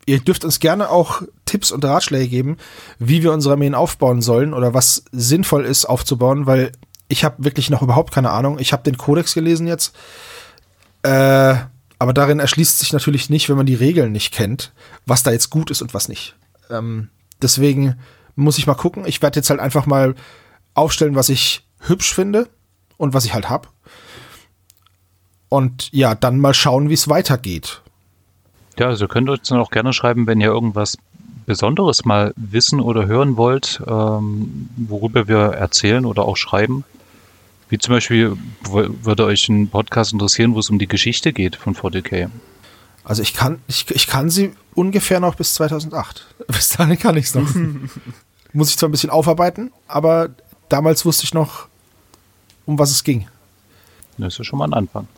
ihr dürft uns gerne auch Tipps und Ratschläge geben, wie wir unsere Armeen aufbauen sollen oder was sinnvoll ist aufzubauen, weil ich habe wirklich noch überhaupt keine Ahnung. Ich habe den Kodex gelesen jetzt, äh, aber darin erschließt sich natürlich nicht, wenn man die Regeln nicht kennt, was da jetzt gut ist und was nicht. Ähm, deswegen muss ich mal gucken. Ich werde jetzt halt einfach mal aufstellen, was ich hübsch finde und was ich halt hab. Und ja, dann mal schauen, wie es weitergeht. Ja, also könnt ihr uns dann auch gerne schreiben, wenn ihr irgendwas Besonderes mal wissen oder hören wollt, ähm, worüber wir erzählen oder auch schreiben. Wie zum Beispiel würde euch ein Podcast interessieren, wo es um die Geschichte geht von 40k. Also ich kann, ich, ich kann sie ungefähr noch bis 2008. Bis dahin kann ich es noch. Muss ich zwar ein bisschen aufarbeiten, aber damals wusste ich noch, um was es ging. Das ist ja schon mal ein Anfang.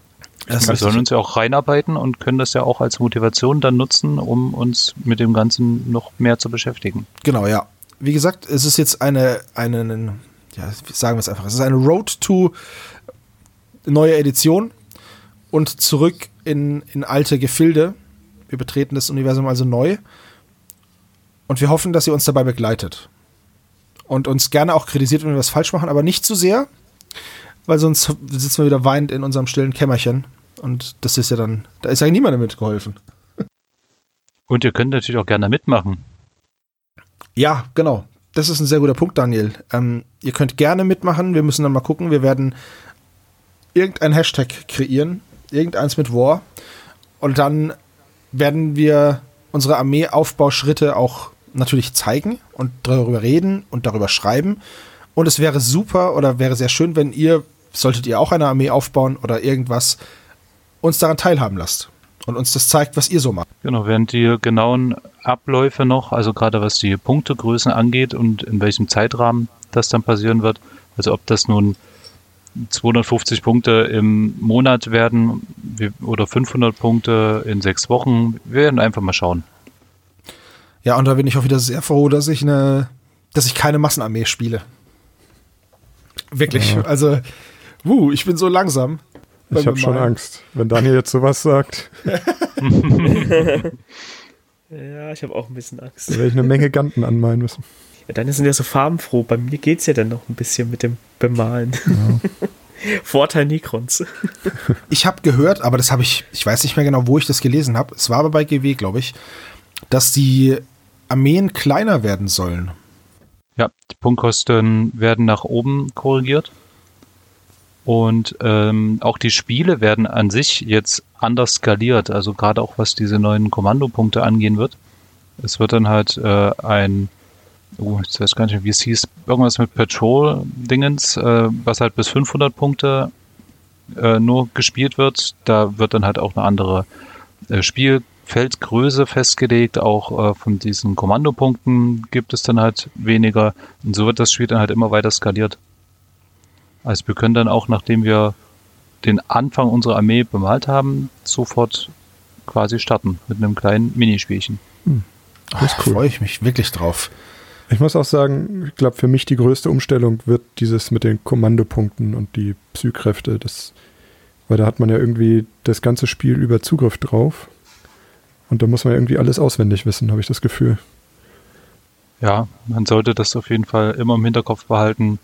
Das wir sollen uns ja auch reinarbeiten und können das ja auch als Motivation dann nutzen, um uns mit dem Ganzen noch mehr zu beschäftigen. Genau, ja. Wie gesagt, es ist jetzt eine, eine ja, sagen wir es einfach, es ist eine Road to neue Edition und zurück in, in alte Gefilde. Wir betreten das Universum also neu. Und wir hoffen, dass ihr uns dabei begleitet. Und uns gerne auch kritisiert, wenn wir was falsch machen, aber nicht zu sehr, weil sonst sitzen wir wieder weinend in unserem stillen Kämmerchen. Und das ist ja dann, da ist ja niemandem mitgeholfen. Und ihr könnt natürlich auch gerne mitmachen. Ja, genau. Das ist ein sehr guter Punkt, Daniel. Ähm, ihr könnt gerne mitmachen. Wir müssen dann mal gucken. Wir werden irgendein Hashtag kreieren. Irgendeins mit War. Und dann werden wir unsere Armeeaufbauschritte auch natürlich zeigen und darüber reden und darüber schreiben. Und es wäre super oder wäre sehr schön, wenn ihr, solltet ihr auch eine Armee aufbauen oder irgendwas, uns daran teilhaben lasst und uns das zeigt, was ihr so macht. Genau, während die genauen Abläufe noch, also gerade was die Punktegrößen angeht und in welchem Zeitrahmen das dann passieren wird, also ob das nun 250 Punkte im Monat werden oder 500 Punkte in sechs Wochen, wir werden einfach mal schauen. Ja, und da bin ich auch wieder sehr froh, dass ich eine, dass ich keine Massenarmee spiele. Wirklich. Ja. Also, wuh, ich bin so langsam. Ich habe schon Angst, wenn Daniel jetzt sowas sagt. ja, ich habe auch ein bisschen Angst. Da werde ich eine Menge Ganten anmalen müssen. Ja, deine sind ja so farbenfroh. Bei mir geht es ja dann noch ein bisschen mit dem Bemalen. Ja. Vorteil Necrons. ich habe gehört, aber das habe ich, ich weiß nicht mehr genau, wo ich das gelesen habe. Es war aber bei GW, glaube ich, dass die Armeen kleiner werden sollen. Ja, die Punktkosten werden nach oben korrigiert. Und ähm, auch die Spiele werden an sich jetzt anders skaliert, also gerade auch was diese neuen Kommandopunkte angehen wird. Es wird dann halt äh, ein, oh, ich weiß gar nicht mehr, wie es hieß, irgendwas mit Patrol-Dingens, äh, was halt bis 500 Punkte äh, nur gespielt wird. Da wird dann halt auch eine andere äh, Spielfeldgröße festgelegt. Auch äh, von diesen Kommandopunkten gibt es dann halt weniger. Und so wird das Spiel dann halt immer weiter skaliert. Also wir können dann auch, nachdem wir den Anfang unserer Armee bemalt haben, sofort quasi starten mit einem kleinen Minispielchen. Hm. Das ist cool. freue ich mich wirklich drauf. Ich muss auch sagen, ich glaube, für mich die größte Umstellung wird dieses mit den Kommandopunkten und die Psykräfte. Das, weil da hat man ja irgendwie das ganze Spiel über Zugriff drauf. Und da muss man ja irgendwie alles auswendig wissen, habe ich das Gefühl. Ja, man sollte das auf jeden Fall immer im Hinterkopf behalten,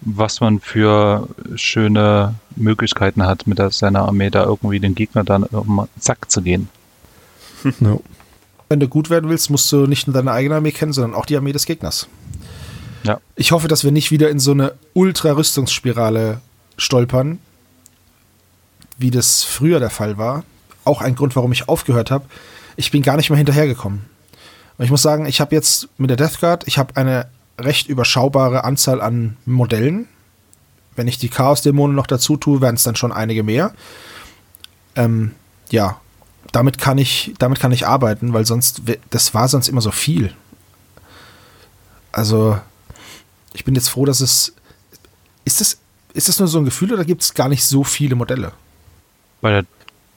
was man für schöne Möglichkeiten hat, mit seiner Armee da irgendwie den Gegner dann um Sack zu gehen. No. Wenn du gut werden willst, musst du nicht nur deine eigene Armee kennen, sondern auch die Armee des Gegners. Ja. Ich hoffe, dass wir nicht wieder in so eine Ultra-Rüstungsspirale stolpern, wie das früher der Fall war. Auch ein Grund, warum ich aufgehört habe. Ich bin gar nicht mehr hinterhergekommen. Und ich muss sagen, ich habe jetzt mit der Death Guard, ich habe eine recht überschaubare Anzahl an Modellen. Wenn ich die Chaos-Dämonen noch dazu tue, werden es dann schon einige mehr. Ähm, ja, damit kann ich, damit kann ich arbeiten, weil sonst, das war sonst immer so viel. Also, ich bin jetzt froh, dass es. Ist das, ist das nur so ein Gefühl oder gibt es gar nicht so viele Modelle? Bei der,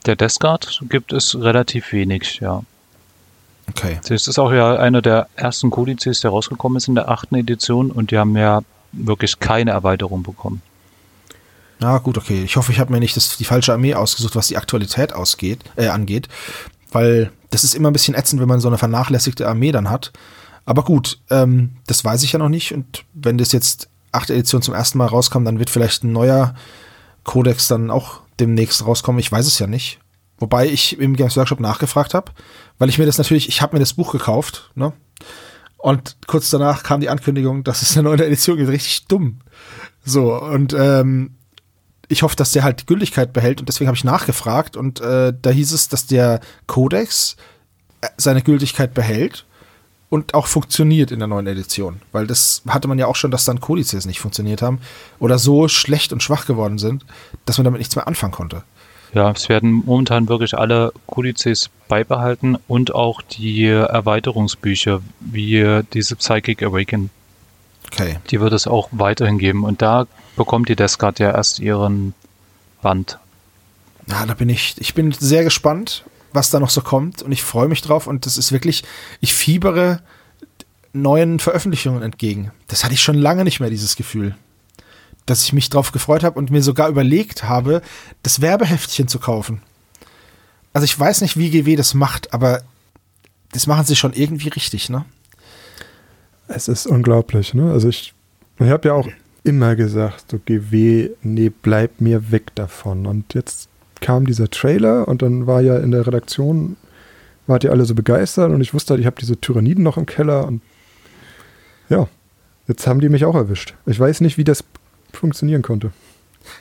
der Death Guard gibt es relativ wenig, ja. Okay. Das ist auch ja einer der ersten Kodizes, der rausgekommen ist in der achten Edition und die haben ja wirklich keine Erweiterung bekommen. Na gut, okay. Ich hoffe, ich habe mir nicht das, die falsche Armee ausgesucht, was die Aktualität ausgeht, äh, angeht. Weil das ist immer ein bisschen ätzend, wenn man so eine vernachlässigte Armee dann hat. Aber gut, ähm, das weiß ich ja noch nicht. Und wenn das jetzt achte Edition zum ersten Mal rauskam, dann wird vielleicht ein neuer Codex dann auch demnächst rauskommen. Ich weiß es ja nicht. Wobei ich im Games Workshop nachgefragt habe, weil ich mir das natürlich, ich habe mir das Buch gekauft, ne? Und kurz danach kam die Ankündigung, dass es eine neue Edition gibt. Richtig dumm. So, und ähm, ich hoffe, dass der halt die Gültigkeit behält und deswegen habe ich nachgefragt und äh, da hieß es, dass der Codex äh, seine Gültigkeit behält und auch funktioniert in der neuen Edition. Weil das hatte man ja auch schon, dass dann Kodizes nicht funktioniert haben oder so schlecht und schwach geworden sind, dass man damit nichts mehr anfangen konnte. Ja, es werden momentan wirklich alle Kodizes beibehalten und auch die Erweiterungsbücher, wie diese Psychic Awaken. Okay. Die wird es auch weiterhin geben. Und da bekommt die Descard ja erst ihren Band. Ja, da bin ich, ich bin sehr gespannt, was da noch so kommt und ich freue mich drauf und das ist wirklich, ich fiebere neuen Veröffentlichungen entgegen. Das hatte ich schon lange nicht mehr, dieses Gefühl dass ich mich drauf gefreut habe und mir sogar überlegt habe, das Werbeheftchen zu kaufen. Also ich weiß nicht, wie GW das macht, aber das machen sie schon irgendwie richtig, ne? Es ist unglaublich, ne? Also ich, ich habe ja auch immer gesagt, so GW, nee, bleib mir weg davon. Und jetzt kam dieser Trailer und dann war ja in der Redaktion, wart ihr alle so begeistert und ich wusste halt, ich habe diese Tyranniden noch im Keller und ja, jetzt haben die mich auch erwischt. Ich weiß nicht, wie das funktionieren konnte.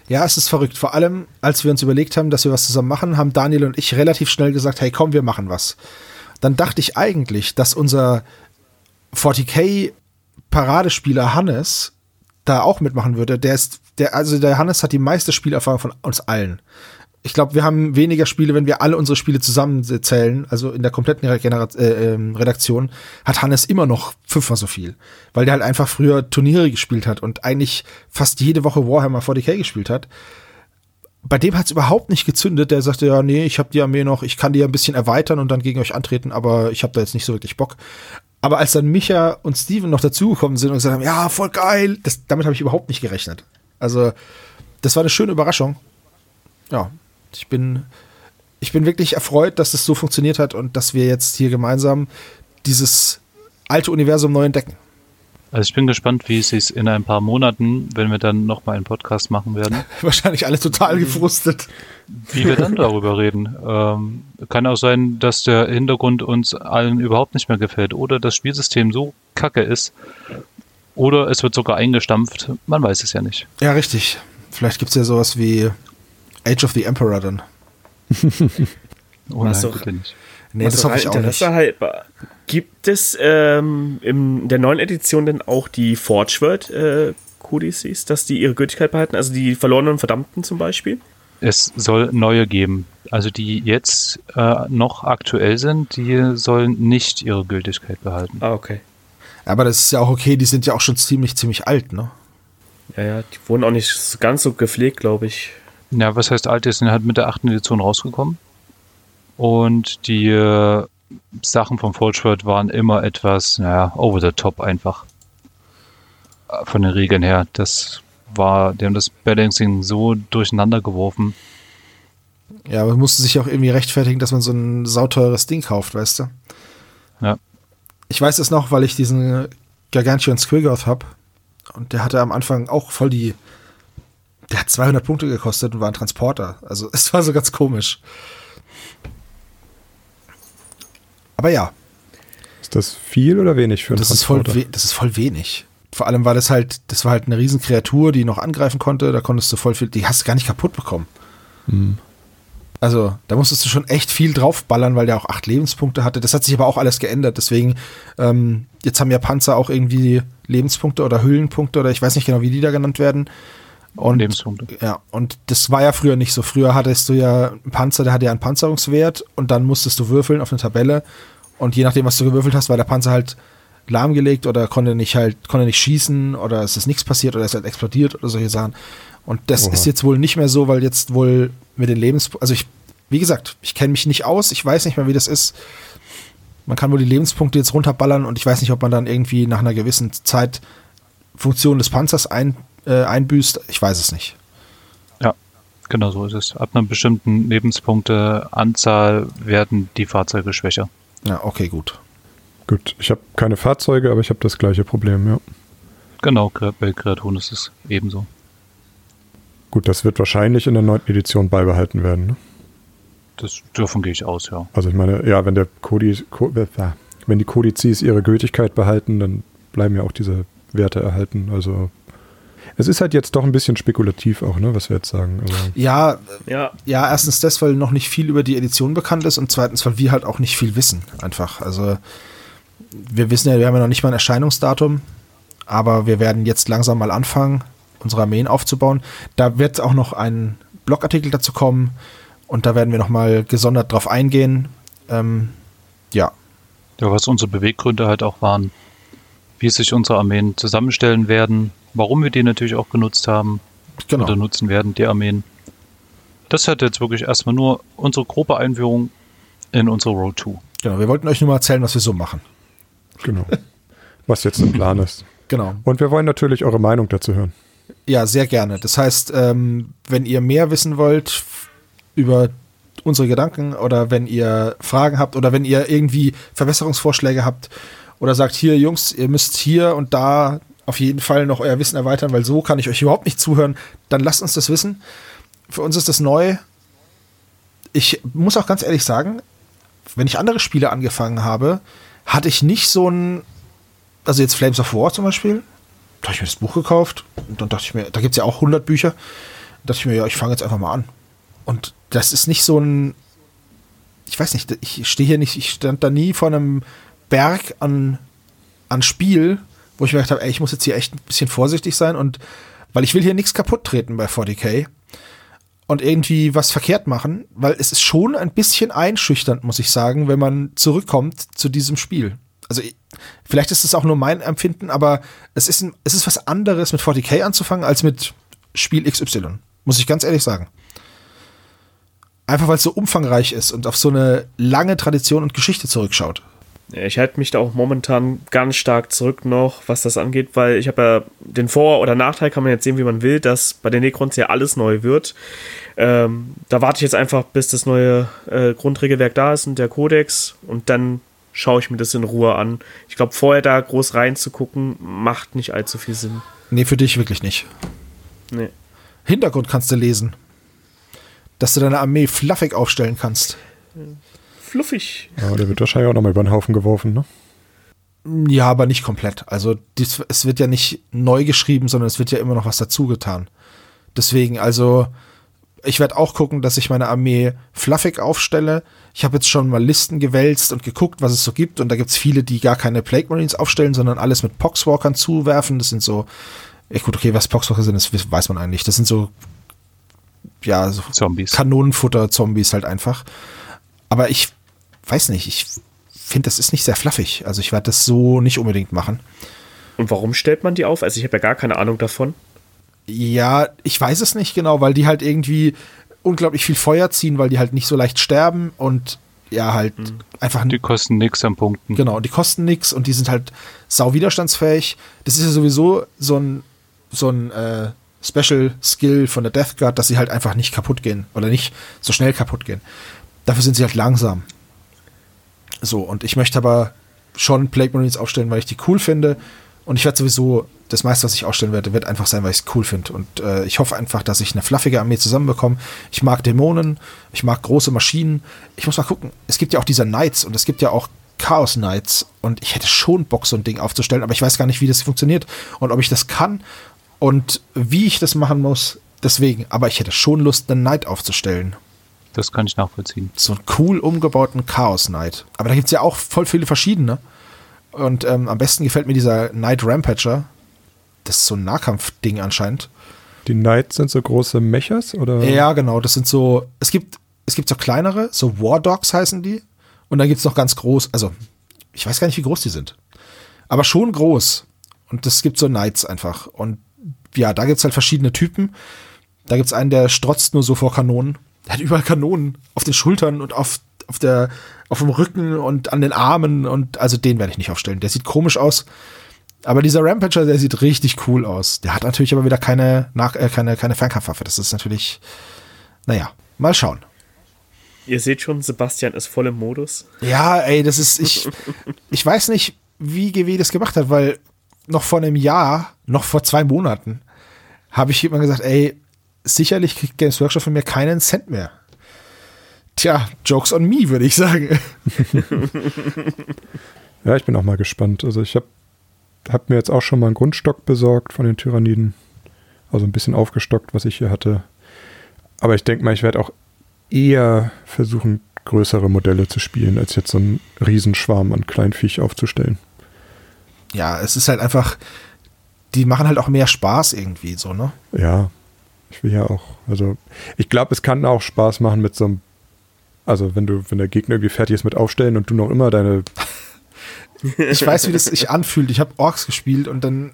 Ja, es ist verrückt. Vor allem, als wir uns überlegt haben, dass wir was zusammen machen, haben Daniel und ich relativ schnell gesagt, hey, komm, wir machen was. Dann dachte ich eigentlich, dass unser 40k Paradespieler Hannes da auch mitmachen würde. Der ist, der, also der Hannes hat die meiste Spielerfahrung von uns allen ich glaube, wir haben weniger Spiele, wenn wir alle unsere Spiele zusammenzählen, also in der kompletten Regener äh, ähm, Redaktion, hat Hannes immer noch fünfmal so viel. Weil der halt einfach früher Turniere gespielt hat und eigentlich fast jede Woche Warhammer 40k gespielt hat. Bei dem hat es überhaupt nicht gezündet. Der sagte, ja, nee, ich habe die Armee noch, ich kann die ein bisschen erweitern und dann gegen euch antreten, aber ich habe da jetzt nicht so wirklich Bock. Aber als dann Micha und Steven noch dazugekommen sind und gesagt haben, ja, voll geil, das, damit habe ich überhaupt nicht gerechnet. Also, das war eine schöne Überraschung. Ja, ich bin, ich bin wirklich erfreut, dass es das so funktioniert hat und dass wir jetzt hier gemeinsam dieses alte Universum neu entdecken. Also ich bin gespannt, wie es sich in ein paar Monaten, wenn wir dann nochmal einen Podcast machen werden. Wahrscheinlich alle total gefrustet. Wie wir dann darüber reden. Ähm, kann auch sein, dass der Hintergrund uns allen überhaupt nicht mehr gefällt oder das Spielsystem so kacke ist. Oder es wird sogar eingestampft. Man weiß es ja nicht. Ja, richtig. Vielleicht gibt es ja sowas wie Age of the Emperor dann. Oh nein, bitte nicht. Nee, das so hoffe ich auch nicht. Interesse halber, Gibt es ähm, in der neuen Edition denn auch die Forgeword äh, Codices, dass die ihre Gültigkeit behalten? Also die verlorenen und Verdammten zum Beispiel? Es soll neue geben. Also die jetzt äh, noch aktuell sind, die sollen nicht ihre Gültigkeit behalten. Ah, okay. Aber das ist ja auch okay, die sind ja auch schon ziemlich, ziemlich alt, ne? Ja, ja, die wurden auch nicht ganz so gepflegt, glaube ich. Ja, was heißt alt? Die sind halt mit der achten Edition rausgekommen. Und die äh, Sachen vom Forgeworld waren immer etwas, naja, over the top einfach. Äh, Von den Regeln her. Das war, die haben das Balancing so durcheinander geworfen. Ja, aber man musste sich auch irgendwie rechtfertigen, dass man so ein sauteures Ding kauft, weißt du? Ja. Ich weiß es noch, weil ich diesen Gargantuan Squiggoth hab und der hatte am Anfang auch voll die der hat 200 Punkte gekostet und war ein Transporter. Also es war so ganz komisch. Aber ja, Ist das viel oder wenig für einen das ist, voll Transporter? das ist voll wenig. Vor allem war das halt, das war halt eine riesen Kreatur, die noch angreifen konnte. Da konntest du voll viel, die hast du gar nicht kaputt bekommen. Hm. Also, da musstest du schon echt viel draufballern, weil der auch acht Lebenspunkte hatte. Das hat sich aber auch alles geändert. Deswegen, ähm, jetzt haben ja Panzer auch irgendwie Lebenspunkte oder Hüllenpunkte oder ich weiß nicht genau, wie die da genannt werden. Und, Lebenspunkte. Ja, und das war ja früher nicht so. Früher hattest du ja einen Panzer, der hatte ja einen Panzerungswert und dann musstest du würfeln auf eine Tabelle. Und je nachdem, was du gewürfelt hast, war der Panzer halt lahmgelegt oder konnte nicht halt, konnte nicht schießen oder es ist nichts passiert oder es ist halt explodiert oder solche Sachen. Und das Oha. ist jetzt wohl nicht mehr so, weil jetzt wohl mit den Lebens, also ich, wie gesagt, ich kenne mich nicht aus, ich weiß nicht mehr, wie das ist. Man kann wohl die Lebenspunkte jetzt runterballern und ich weiß nicht, ob man dann irgendwie nach einer gewissen Zeit Funktion des Panzers ein, äh, einbüßt. Ich weiß es nicht. Ja, genau so ist es. Ab einer bestimmten Lebenspunkteanzahl werden die Fahrzeuge schwächer. Ja, okay, gut. Gut, ich habe keine Fahrzeuge, aber ich habe das gleiche Problem, ja. Genau, bei Kreaturen ist es ebenso. Gut, das wird wahrscheinlich in der neunten Edition beibehalten werden. Ne? Das, davon gehe ich aus, ja. Also ich meine, ja, wenn der Kodi, Ko, äh, wenn die Kodizes ihre Gültigkeit behalten, dann bleiben ja auch diese Werte erhalten. Also es ist halt jetzt doch ein bisschen spekulativ auch, ne, was wir jetzt sagen. Also, Ja, Ja, ja, erstens das, weil noch nicht viel über die Edition bekannt ist und zweitens, weil wir halt auch nicht viel wissen, einfach. Also wir wissen ja, wir haben ja noch nicht mal ein Erscheinungsdatum, aber wir werden jetzt langsam mal anfangen, unsere Armeen aufzubauen. Da wird auch noch ein Blogartikel dazu kommen und da werden wir noch mal gesondert drauf eingehen. Ähm, ja, Ja, was unsere Beweggründe halt auch waren, wie sich unsere Armeen zusammenstellen werden, warum wir die natürlich auch genutzt haben genau. oder nutzen werden, die Armeen. Das hat jetzt wirklich erstmal nur unsere grobe Einführung in unsere Road 2. genau. Wir wollten euch nur mal erzählen, was wir so machen. genau. was jetzt der Plan ist. Genau. Und wir wollen natürlich eure Meinung dazu hören. Ja, sehr gerne. Das heißt, ähm, wenn ihr mehr wissen wollt über unsere Gedanken oder wenn ihr Fragen habt oder wenn ihr irgendwie Verbesserungsvorschläge habt oder sagt, hier Jungs, ihr müsst hier und da auf jeden Fall noch euer Wissen erweitern, weil so kann ich euch überhaupt nicht zuhören, dann lasst uns das wissen. Für uns ist das neu. Ich muss auch ganz ehrlich sagen, wenn ich andere Spiele angefangen habe, hatte ich nicht so ein, also jetzt Flames of War zum Beispiel, da habe ich mir das Buch gekauft und dann dachte ich mir, da gibt es ja auch 100 Bücher. Da dachte ich mir, ja, ich fange jetzt einfach mal an. Und das ist nicht so ein, ich weiß nicht, ich stehe hier nicht, ich stand da nie vor einem Berg an, an Spiel, wo ich mir gedacht habe, ey, ich muss jetzt hier echt ein bisschen vorsichtig sein und weil ich will hier nichts kaputt treten bei 40k und irgendwie was verkehrt machen, weil es ist schon ein bisschen einschüchternd, muss ich sagen, wenn man zurückkommt zu diesem Spiel. Also ich- vielleicht ist es auch nur mein Empfinden, aber es ist, ein, es ist was anderes mit 40k anzufangen als mit Spiel XY, muss ich ganz ehrlich sagen. Einfach weil es so umfangreich ist und auf so eine lange Tradition und Geschichte zurückschaut. Ja, Ich halte mich da auch momentan ganz stark zurück noch, was das angeht, weil ich habe ja den Vor- oder Nachteil, kann man jetzt sehen, wie man will, dass bei den Necrons ja alles neu wird. Ähm, da warte ich jetzt einfach, bis das neue äh, Grundregelwerk da ist und der Kodex und dann schaue ich mir das in Ruhe an. Ich glaube, vorher da groß reinzugucken, macht nicht allzu viel Sinn. Nee, für dich wirklich nicht. Nee. Hintergrund kannst du lesen. Dass du deine Armee fluffig aufstellen kannst. Fluffig. Ja, der wird wahrscheinlich auch nochmal über den Haufen geworfen, ne? Ja, aber nicht komplett. Also dies, es wird ja nicht neu geschrieben, sondern es wird ja immer noch was dazu getan. Deswegen, also ich werde auch gucken, dass ich meine Armee fluffig aufstelle. Ich habe jetzt schon mal Listen gewälzt und geguckt, was es so gibt. Und da gibt es viele, die gar keine Plague Marines aufstellen, sondern alles mit Poxwalkern zuwerfen. Das sind so, ja gut, okay, was Poxwalker sind, das weiß man eigentlich. Das sind so, ja, so Zombies. Kanonenfutter-Zombies halt einfach. Aber ich weiß nicht, ich finde, das ist nicht sehr fluffig. Also ich werde das so nicht unbedingt machen. Und warum stellt man die auf? Also ich habe ja gar keine Ahnung davon. Ja, ich weiß es nicht genau, weil die halt irgendwie unglaublich viel Feuer ziehen, weil die halt nicht so leicht sterben und ja, halt mhm. einfach. Die kosten nix an Punkten. Genau, die kosten nix und die sind halt sau widerstandsfähig. Das ist ja sowieso so ein, so ein äh, Special Skill von der Death Guard, dass sie halt einfach nicht kaputt gehen oder nicht so schnell kaputt gehen. Dafür sind sie halt langsam. So, und ich möchte aber schon Plague Marines aufstellen, weil ich die cool finde. Und ich werde sowieso, das meiste, was ich ausstellen werde, wird einfach sein, weil ich es cool finde. Und äh, ich hoffe einfach, dass ich eine fluffige Armee zusammenbekomme. Ich mag Dämonen, ich mag große Maschinen. Ich muss mal gucken. Es gibt ja auch diese Knights und es gibt ja auch Chaos Knights. Und ich hätte schon Bock, so ein Ding aufzustellen, aber ich weiß gar nicht, wie das funktioniert und ob ich das kann und wie ich das machen muss. Deswegen, aber ich hätte schon Lust, einen Knight aufzustellen. Das kann ich nachvollziehen. So einen cool umgebauten Chaos Knight. Aber da gibt es ja auch voll viele verschiedene. Und ähm, am besten gefällt mir dieser Knight Rampager. Das ist so ein Nahkampf-Ding anscheinend. Die Knights sind so große Mechas, oder? Ja, genau. Das sind so, es gibt, es gibt so kleinere, so War Dogs heißen die. Und dann gibt es noch ganz groß, also ich weiß gar nicht, wie groß die sind. Aber schon groß. Und es gibt so Knights einfach. Und ja, da gibt es halt verschiedene Typen. Da gibt es einen, der strotzt nur so vor Kanonen. Der hat überall Kanonen auf den Schultern und auf auf der, auf dem Rücken und an den Armen und also den werde ich nicht aufstellen. Der sieht komisch aus. Aber dieser Rampager, der sieht richtig cool aus. Der hat natürlich aber wieder keine, nach, äh, keine, keine Fernkampfwaffe. Das ist natürlich, naja, mal schauen. Ihr seht schon, Sebastian ist voll im Modus. Ja, ey, das ist, ich, ich weiß nicht, wie GW das gemacht hat, weil noch vor einem Jahr, noch vor zwei Monaten, habe ich immer gesagt, ey, sicherlich kriegt Games Workshop von mir keinen Cent mehr. Tja, Jokes on me, würde ich sagen. ja, ich bin auch mal gespannt. Also ich habe hab mir jetzt auch schon mal einen Grundstock besorgt von den Tyranniden. Also ein bisschen aufgestockt, was ich hier hatte. Aber ich denke mal, ich werde auch eher versuchen, größere Modelle zu spielen, als jetzt so einen Riesenschwarm an Kleinviech aufzustellen. Ja, es ist halt einfach, die machen halt auch mehr Spaß irgendwie so, ne? Ja, ich will ja auch, also ich glaube, es kann auch Spaß machen mit so einem also wenn du, wenn der Gegner irgendwie fertig ist mit Aufstellen und du noch immer deine. ich weiß, wie das sich anfühlt. Ich habe Orks gespielt und dann,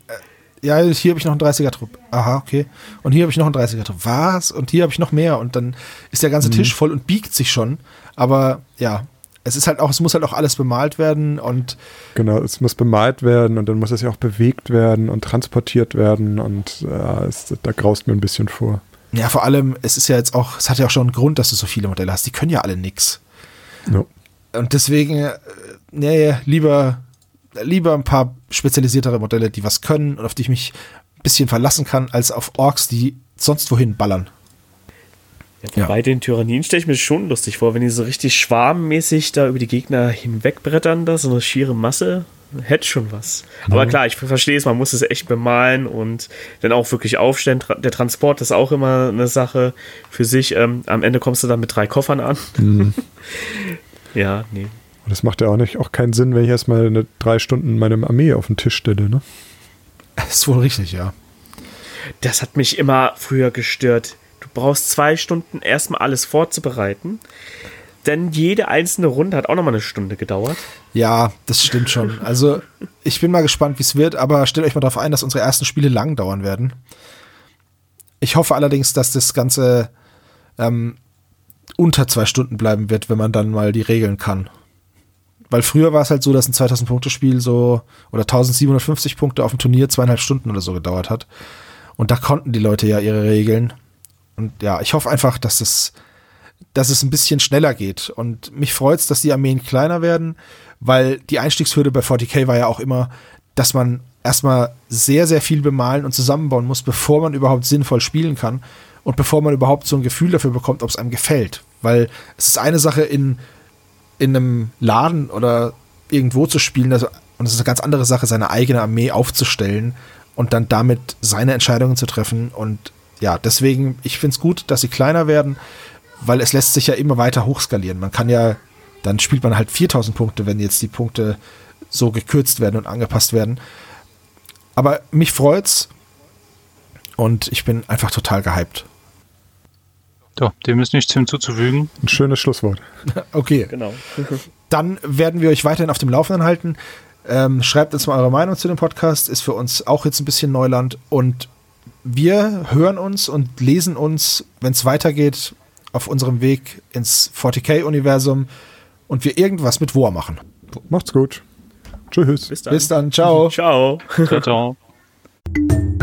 äh, ja, hier habe ich noch einen 30er-Trupp. Aha, okay. Und hier habe ich noch einen 30er-Trupp. Was? Und hier habe ich noch mehr. Und dann ist der ganze mhm. Tisch voll und biegt sich schon. Aber ja, es ist halt auch, es muss halt auch alles bemalt werden und. Genau, es muss bemalt werden und dann muss es ja auch bewegt werden und transportiert werden und äh, es, da graust mir ein bisschen vor. Ja, vor allem, es ist ja jetzt auch, es hat ja auch schon einen Grund, dass du so viele Modelle hast. Die können ja alle nix. No. Und deswegen, äh, nee, lieber, lieber ein paar spezialisiertere Modelle, die was können und auf die ich mich ein bisschen verlassen kann, als auf Orks, die sonst wohin ballern. Ja, bei ja. den Tyrannien stelle ich mir schon lustig vor, wenn die so richtig schwarmmäßig da über die Gegner hinwegbrettern, da so eine schiere Masse hätte schon was. Mhm. Aber klar, ich verstehe es, man muss es echt bemalen und dann auch wirklich aufstellen. Der Transport ist auch immer eine Sache für sich. Ähm, am Ende kommst du dann mit drei Koffern an. Mhm. ja, nee. Und das macht ja auch nicht auch keinen Sinn, wenn ich erstmal eine drei Stunden meine Armee auf den Tisch stelle, ne? Das ist wohl richtig, ja. Das hat mich immer früher gestört. Brauchst zwei Stunden erstmal alles vorzubereiten. Denn jede einzelne Runde hat auch nochmal eine Stunde gedauert. Ja, das stimmt schon. Also, ich bin mal gespannt, wie es wird, aber stellt euch mal darauf ein, dass unsere ersten Spiele lang dauern werden. Ich hoffe allerdings, dass das Ganze ähm, unter zwei Stunden bleiben wird, wenn man dann mal die Regeln kann. Weil früher war es halt so, dass ein 2000-Punkte-Spiel so oder 1750 Punkte auf dem Turnier zweieinhalb Stunden oder so gedauert hat. Und da konnten die Leute ja ihre Regeln. Und ja, ich hoffe einfach, dass das dass es ein bisschen schneller geht. Und mich freut es, dass die Armeen kleiner werden, weil die Einstiegshürde bei 40k war ja auch immer, dass man erstmal sehr, sehr viel bemalen und zusammenbauen muss, bevor man überhaupt sinnvoll spielen kann und bevor man überhaupt so ein Gefühl dafür bekommt, ob es einem gefällt. Weil es ist eine Sache, in, in einem Laden oder irgendwo zu spielen, also, und es ist eine ganz andere Sache, seine eigene Armee aufzustellen und dann damit seine Entscheidungen zu treffen und ja, deswegen, ich finde es gut, dass sie kleiner werden, weil es lässt sich ja immer weiter hochskalieren. Man kann ja, dann spielt man halt 4000 Punkte, wenn jetzt die Punkte so gekürzt werden und angepasst werden. Aber mich freut's und ich bin einfach total gehypt. So, dem ist nichts hinzuzufügen. Ein schönes Schlusswort. Okay. Genau. Dann werden wir euch weiterhin auf dem Laufenden halten. Ähm, schreibt uns mal eure Meinung zu dem Podcast. Ist für uns auch jetzt ein bisschen Neuland. Und wir hören uns und lesen uns, wenn es weitergeht, auf unserem Weg ins 40k-Universum und wir irgendwas mit War machen. Macht's gut. Tschüss. Bis dann. Bis dann. Ciao. Ciao. Ciao, ciao.